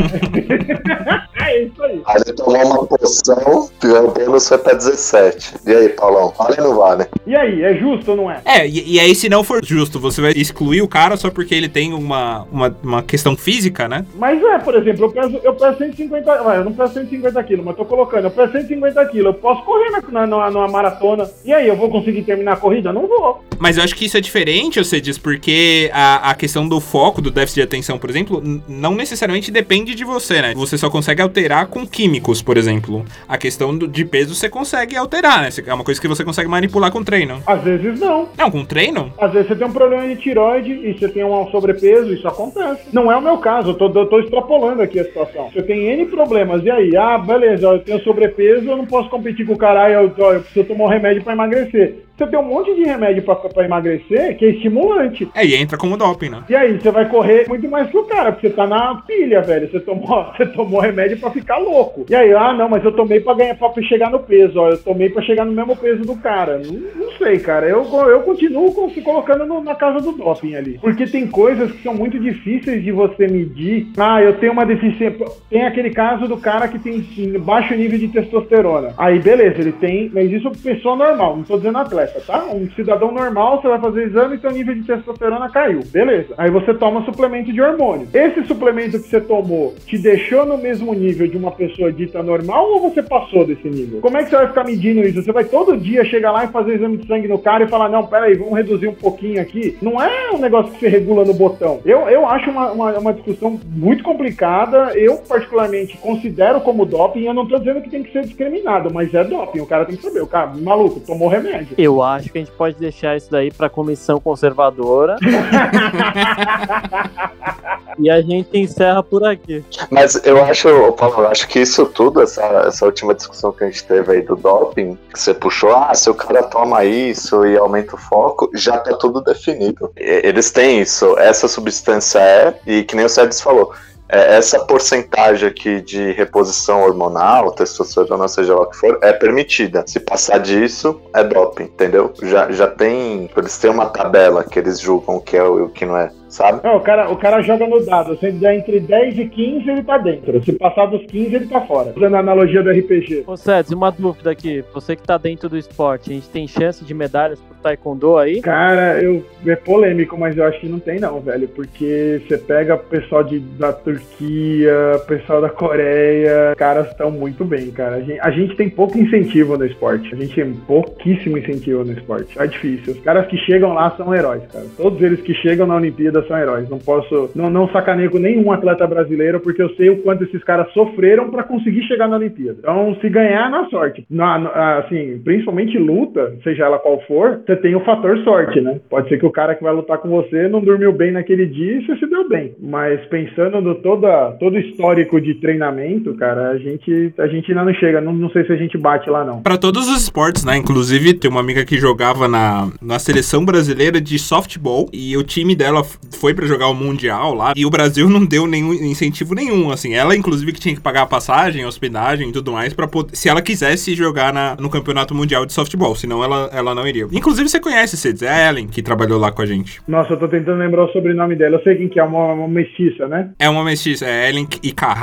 é isso aí. Aí ele tomou uma poção e o bônus foi pra 17. E aí, Paulão? Vale ou não vale? E aí, é justo ou não é? É, e, e aí se não for justo, você vai excluir o cara só porque ele tem uma, uma, uma questão física, né? Mas é, por exemplo, eu peso, eu peso 150, vai, eu não peso 150 quilos, mas tô colocando, eu peso 150 quilos, eu posso correr na, na, numa, numa maratona, e aí, eu vou conseguir terminar a corrida? Não vou. Mas eu acho que isso é diferente, você diz, porque a, a questão do foco, do déficit de atenção, por exemplo, não necessariamente depende de você, né? Você só consegue alterar com químicos, por exemplo. A questão do- de peso você consegue alterar, né? É uma coisa que você consegue manipular com treino. Às vezes não. Não, com treino? Às vezes você tem um problema de tiroide e você tem um sobrepeso, isso acontece. Não é o meu caso, eu tô, eu tô extrapolando aqui a situação. Você tem N problemas, e aí? Ah, beleza, eu tenho sobrepeso, eu não posso competir com o cara, eu, eu, eu preciso tomar um remédio pra emagrecer. Você tem um monte de remédio pra, pra emagrecer que é estimulante. É, e entra como doping, né? E aí, você vai correr muito mais que o cara, porque você tá na pilha, velho. Você tomou, você tomou remédio ficar louco. E aí, ah, não, mas eu tomei pra ganhar, pra chegar no peso, ó. Eu tomei pra chegar no mesmo peso do cara. Não, não sei, cara. Eu, eu continuo se colocando no- na casa do doping ali. Porque tem coisas que são muito difíceis de você medir. Ah, eu tenho uma deficiência. Tem aquele caso do cara que tem baixo nível de testosterona. Aí, beleza, ele tem, mas isso é pessoa normal, não tô dizendo atleta, tá? Um cidadão normal, você vai fazer exame e seu nível de testosterona caiu. Beleza. Aí você toma suplemento de hormônio. Esse suplemento que você tomou te deixou no mesmo nível de uma pessoa dita normal ou você passou desse nível? Como é que você vai ficar medindo isso? Você vai todo dia chegar lá e fazer exame de sangue no cara e falar, não, peraí, vamos reduzir um pouquinho aqui. Não é um negócio que você regula no botão. Eu, eu acho uma, uma, uma discussão muito complicada. Eu, particularmente, considero como doping. Eu não tô dizendo que tem que ser discriminado, mas é doping. O cara tem que saber. O cara, maluco, tomou remédio. Eu acho que a gente pode deixar isso daí pra comissão conservadora. e a gente encerra por aqui. Mas eu acho, eu acho que isso tudo, essa, essa última discussão que a gente teve aí do doping, que você puxou, ah, se o cara toma isso e aumenta o foco, já tá tudo definido. Eles têm isso, essa substância é, e que nem o Sérgio falou, é, essa porcentagem aqui de reposição hormonal, testosterona, seja lá o que for, é permitida. Se passar disso, é doping, entendeu? Já, já tem. Eles têm uma tabela que eles julgam o que é e o que não é, sabe? Não, o cara, o cara joga no dado. Se ele der entre 10 e 15, ele tá dentro. Se passar dos 15, ele tá fora. Usando a analogia do RPG. Ô, Sérgio, uma dúvida aqui. Você que tá dentro do esporte, a gente tem chance de medalhas pro Taekwondo aí? Cara, eu, é polêmico, mas eu acho que não tem não, velho. Porque você pega o pessoal de, da Turquia, pessoal da Coreia, os caras estão muito bem, cara. A gente, a gente tem pouco incentivo no esporte. A gente tem pouquíssimo incentivo no esporte. É difícil. Os caras que chegam lá são heróis, cara. Todos eles que chegam na Olimpíada São heróis. Não posso, não, não sacaneio nenhum atleta brasileiro, porque eu sei o quanto esses caras sofreram para conseguir chegar na Olimpíada. Então, se ganhar, na sorte. Na, na, assim, principalmente luta, seja ela qual for, você tem o fator sorte, né? Pode ser que o cara que vai lutar com você não dormiu bem naquele dia e você se deu bem. Mas pensando no toda, todo histórico de treinamento, cara, a gente, a gente ainda não chega. Não, não sei se a gente bate lá, não. Para todos os esportes, né? Inclusive, tem uma amiga que jogava na, na seleção brasileira de softball e o time dela foi para jogar o Mundial lá e o Brasil não deu nenhum incentivo nenhum, assim. Ela, inclusive, que tinha que pagar a passagem, hospedagem e tudo mais para poder, se ela quisesse jogar na, no Campeonato Mundial de Softball, senão ela, ela não iria. Inclusive, você conhece, Cedes, é a Ellen, que trabalhou lá com a gente. Nossa, eu tô tentando lembrar o sobrenome dela. Eu sei quem que é, uma, uma mestiça, né? É uma mestiça, é Ellen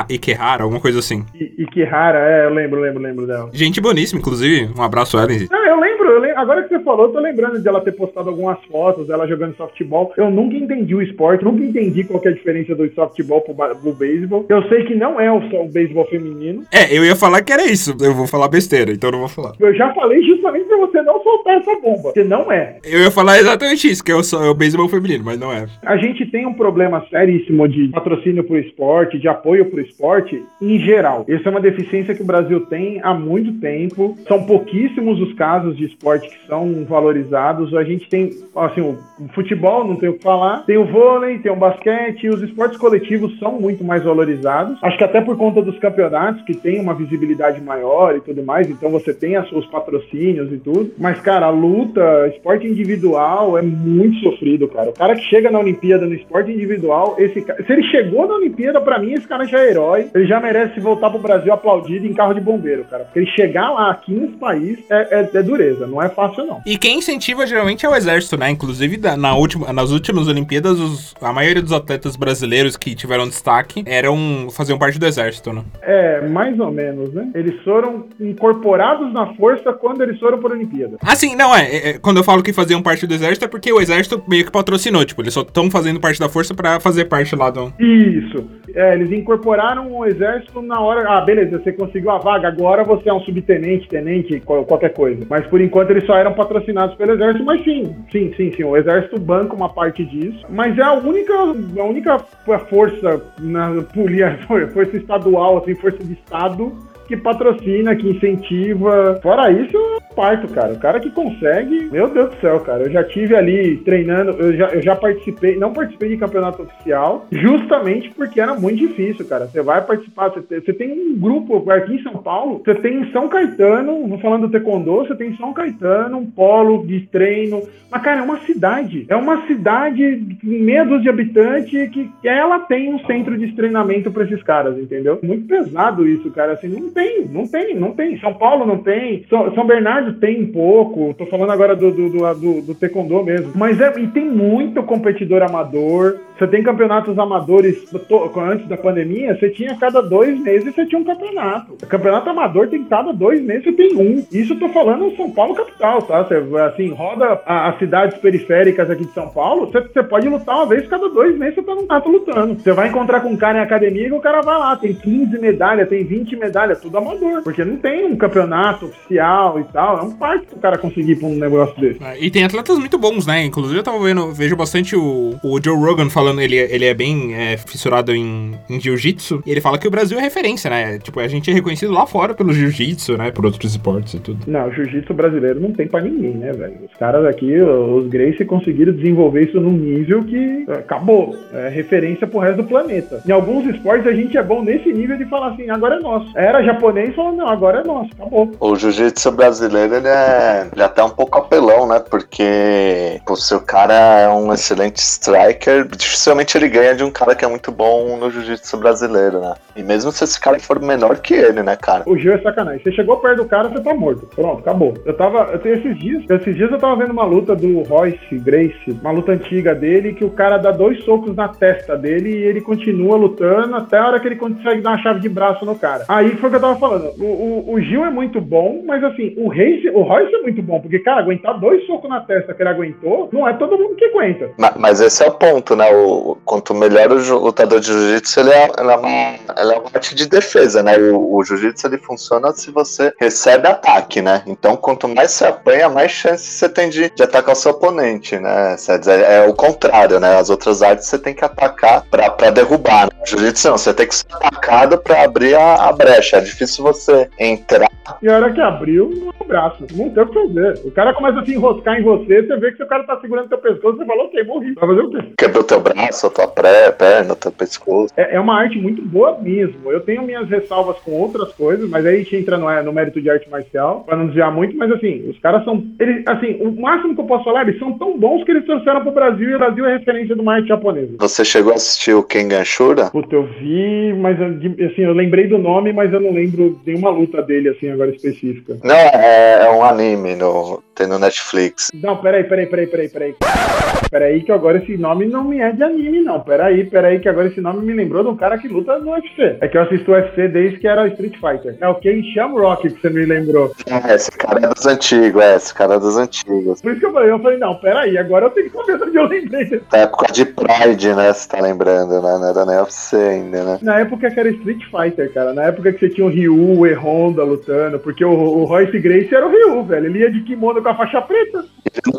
Ikehara, alguma coisa assim. I Ikehara, é, eu lembro, lembro, lembro dela. Gente boníssima, inclusive. Um abraço, Ellen. Ah, eu lembro, eu lembro, agora que você falou, eu tô lembrando de ela ter postado algumas fotos dela jogando softball. Eu nunca entendi o esporte, nunca entendi qual é a diferença do softball pro, pro beisebol. Eu sei que não é o, o beisebol feminino. É, eu ia falar que era isso. Eu vou falar besteira, então eu não vou falar. Eu já falei justamente pra você não soltar essa bomba, que não é. Eu ia falar exatamente isso, que é o, é o beisebol feminino, mas não é. A gente tem um problema seríssimo de patrocínio pro esporte, de apoio pro esporte em geral. Essa é uma deficiência que o Brasil tem há muito tempo. São pouquíssimos os casos de esporte que são valorizados. A gente tem, assim, o futebol, não tem o que falar. Tem o vôlei, tem o basquete. Os esportes coletivos são muito mais valorizados. Acho que até por conta dos campeonatos, que tem uma visibilidade maior e tudo mais. Então você tem os patrocínios e tudo. Mas, cara, a luta, esporte individual é muito sofrido, cara. O cara que chega na Olimpíada no esporte individual, esse se ele chegou na Olimpíada, para mim, esse cara já é herói. Ele já merece voltar pro Brasil aplaudido em carro de bombeiro, cara. Porque ele chegar lá aqui nesse país é, é, é dureza, não é fácil, não. E quem incentiva geralmente é o exército, né? Inclusive, na última, nas últimas Olimpíadas, os, a maioria dos atletas brasileiros que tiveram destaque eram faziam parte do exército, né? É, mais ou menos, né? Eles foram incorporados na força quando eles foram para a Olimpíada. Ah, sim, não, é, é, Quando eu falo que faziam parte do exército, é porque o exército meio que patrocinou, tipo, eles só estão fazendo parte da força para fazer parte lá do. Isso. É, eles incorporaram o exército na hora. Ah, beleza, você conseguiu a vaga, agora você é um subtenente, tenente, qualquer coisa. Mas por enquanto eles só eram patrocinados pelo exército, mas sim, sim, sim, sim. O exército banca uma parte disso. Mas é a única, a única força na polia, força estadual, assim, força de estado que patrocina, que incentiva. Fora isso, eu parto, cara. O cara que consegue, meu Deus do céu, cara. Eu já tive ali treinando, eu já, eu já participei, não participei de campeonato oficial, justamente porque era muito difícil, cara. Você vai participar, você tem, você tem um grupo aqui em São Paulo, você tem em São Caetano, vou falando do Taekwondo, você tem em São Caetano, um polo de treino. Mas, cara, é uma cidade. É uma cidade meia dúzia de habitantes que ela tem um centro de treinamento para esses caras, entendeu? Muito pesado isso, cara. Assim, não tem, não tem, não tem. São Paulo não tem, São, Bernardo tem um pouco. Tô falando agora do, do, do, do, do Taekwondo mesmo. Mas é, e tem muito competidor amador. Você tem campeonatos amadores antes da pandemia, você tinha cada dois meses você tinha um campeonato. Campeonato amador tem cada dois meses você tem um. Isso eu tô falando São Paulo capital, tá? Você, assim, roda as cidades periféricas aqui de São Paulo, você, você pode lutar uma vez cada dois meses, você tá num tato lutando. Você vai encontrar com um cara em academia e o cara vai lá, tem 15 medalhas, tem 20 medalhas, tudo amador. Porque não tem um campeonato oficial e tal. É um parque pro cara conseguir pra um negócio desse. É, e tem atletas muito bons, né? Inclusive eu tava vendo, vejo bastante o, o Joe Rogan falando, ele, ele é bem é, fissurado em, em jiu-jitsu. E ele fala que o Brasil é referência, né? Tipo, a gente é reconhecido lá fora pelo jiu-jitsu, né? Por outros esportes e tudo. Não, o jiu-jitsu brasileiro não tem pra ninguém, né, velho? Os caras aqui, os Gracie conseguiram desenvolver isso num nível que acabou. É referência pro resto do planeta. Em alguns esportes a gente é bom nesse nível de falar assim, agora é nosso. Era japonês falando, não, agora é nosso, acabou. O jiu-jitsu brasileiro, ele é, ele é até um pouco apelão, né? Porque pô, se o cara é um excelente striker, dificilmente ele ganha de um cara que é muito bom no jiu-jitsu brasileiro, né? E mesmo se esse cara for menor que ele, né, cara? O Gil é sacanagem. Você chegou perto do cara, você tá morto. Pronto, acabou. Eu tava. Eu tenho esses dias. Esses dias eu tava vendo uma luta do Royce Grace, uma luta antiga dele, que o cara dá dois socos na testa dele e ele continua lutando até a hora que ele consegue dar uma chave de braço no cara. Aí foi o que eu tava falando. O, o, o Gil é muito bom, mas assim, o Reis, o Royce é muito bom, porque, cara, aguentar dois socos na testa que ele aguentou, não é todo mundo que aguenta. Mas, mas esse é o ponto, né? O, quanto, melhor o lutador de jiu-jitsu, ele, é, ele, é uma, ele é uma arte de defesa, né? O, o jiu-jitsu ele funciona se você recebe ataque, né? Então, quanto mais você apanha, mais chance você tem de, de atacar o seu oponente, né? É, é o contrário, né? As outras artes você tem que atacar pra, pra derrubar. Né? Jiu-jitsu não, você tem que ser atacado pra abrir a, a brecha. É difícil você entrar. E a hora que abriu, no braço. Não tem o que fazer. O cara começa a se enroscar em você, você vê que o cara tá segurando teu pescoço, você falou, ok, morri. Vai fazer o quê? Quebrou teu braço, a tua pré, perna, teu pescoço. É, é, uma arte muito boa mesmo. Eu tenho minhas ressalvas com outras coisas, mas aí a gente entra no, no mérito de arte marcial, pra não desviar muito, mas assim, os caras são. Eles, assim, o máximo que eu posso falar, eles são tão bons que eles trouxeram pro Brasil e o Brasil é referência de uma arte japonesa. Você chegou a assistir o Kengan Shura? Puta, eu vi, mas assim, eu lembrei do nome, mas eu não lembro nenhuma luta dele, assim, agora específica. Não, é, é um anime no, tem no Netflix. Não, peraí, peraí, peraí, peraí, peraí. Peraí, que agora esse nome não me é de anime, não. Peraí, peraí, que agora esse nome me lembrou de um cara que luta no UFC. É que eu assisto o UFC desde que era Street Fighter. É o Ken Shamrock que você me lembrou. É, esse cara é dos antigos, é, esse cara é dos antigos. Por isso que eu falei, eu falei, não, peraí, agora eu tenho que saber onde eu lembrei. Da época de Pride, né, você tá lembrando, né? Não era nem UFC ainda, né? Na época que era Street Fighter, cara. Na época que você tinha o Ryu, o E-Honda lutando, porque o, o Royce Grace era o Ryu, velho. Ele ia de kimono com a faixa preta.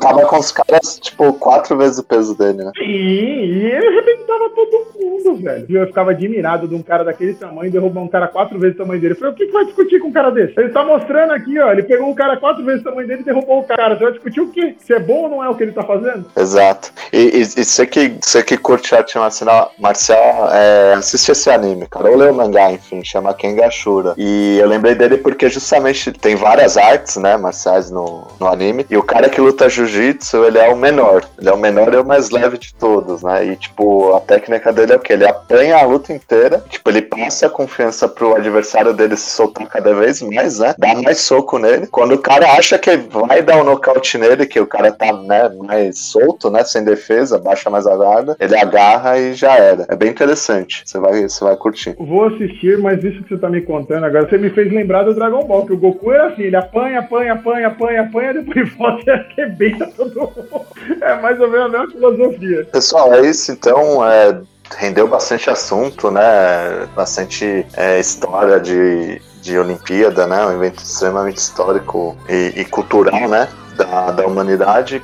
Lutava com os caras, tipo, quatro vezes o peso dele, né? Sim, e ele arrebentava todo mundo, velho. Eu ficava admirado de um cara daquele tamanho derrubar um cara quatro vezes o tamanho dele. Eu falei, o que, que vai discutir com um cara desse? Ele tá mostrando aqui, ó. Ele pegou um cara quatro vezes o tamanho dele e derrubou o cara. Você vai discutir o quê? Se é bom ou não é o que ele tá fazendo? Exato. E, e, e você, que, você que curte arte marcial, marcial é, assiste esse anime, cara. Ou lê o mangá, enfim, chama Kengashura. E eu lembrei dele porque justamente tem várias artes, né, marciais no, no anime. E o cara que luta jiu-jitsu, ele é o menor. Ele é o menor e o mais leve de todos, né? E, tipo, a técnica dele é o quê? Ele apanha a luta inteira, tipo, ele passa a confiança pro adversário dele se soltar cada vez mais, né? Dá mais soco nele. Quando o cara acha que vai dar um nocaute nele, que o cara tá, né, mais solto, né, sem defesa, baixa mais a guarda, ele agarra e já era. É bem interessante. Você vai, você vai curtir. Vou assistir, mas isso que você tá me contando agora, você me fez lembrar do Dragon Ball, que o Goku era assim, ele apanha, apanha, apanha, apanha, apanha, depois volta e arrebenta. É mais ou menos a mesma filosofia. Pessoal, é isso então. É, rendeu bastante assunto, né? Bastante é, história de, de Olimpíada, né? Um evento extremamente histórico e, e cultural, né? Da, da humanidade.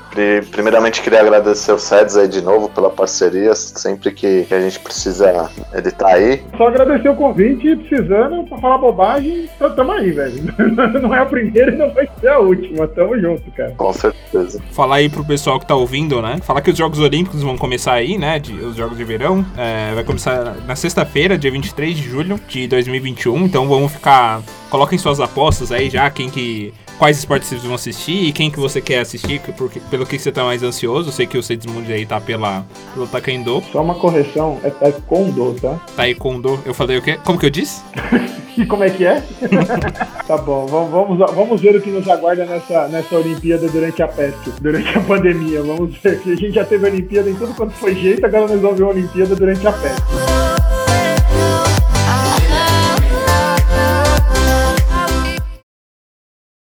Primeiramente, queria agradecer o SEDS aí de novo pela parceria, sempre que, que a gente precisa editar aí. Só agradecer o convite e precisando pra falar bobagem, tamo aí, velho. Não é a primeira e não vai ser a última. Tamo junto, cara. Com certeza. Falar aí pro pessoal que tá ouvindo, né? Falar que os Jogos Olímpicos vão começar aí, né? De, os Jogos de Verão. É, vai começar na sexta-feira, dia 23 de julho de 2021. Então vamos ficar. Coloquem suas apostas aí já, quem que quais esportes vocês vão assistir e quem que você quer assistir, porque, pelo que você tá mais ansioso. Eu sei que o Seidesmundi aí tá pela, pelo Taekwondo. Só uma correção, é Taekwondo, tá? Taekwondo. Eu falei o quê? Como que eu disse? e como é que é? tá bom, vamos, vamos, ver o que nos aguarda nessa, nessa Olimpíada durante a peste, durante a pandemia. Vamos ver que a gente já teve Olimpíada em tudo quanto foi jeito, agora nós vamos ver a Olimpíada durante a peste.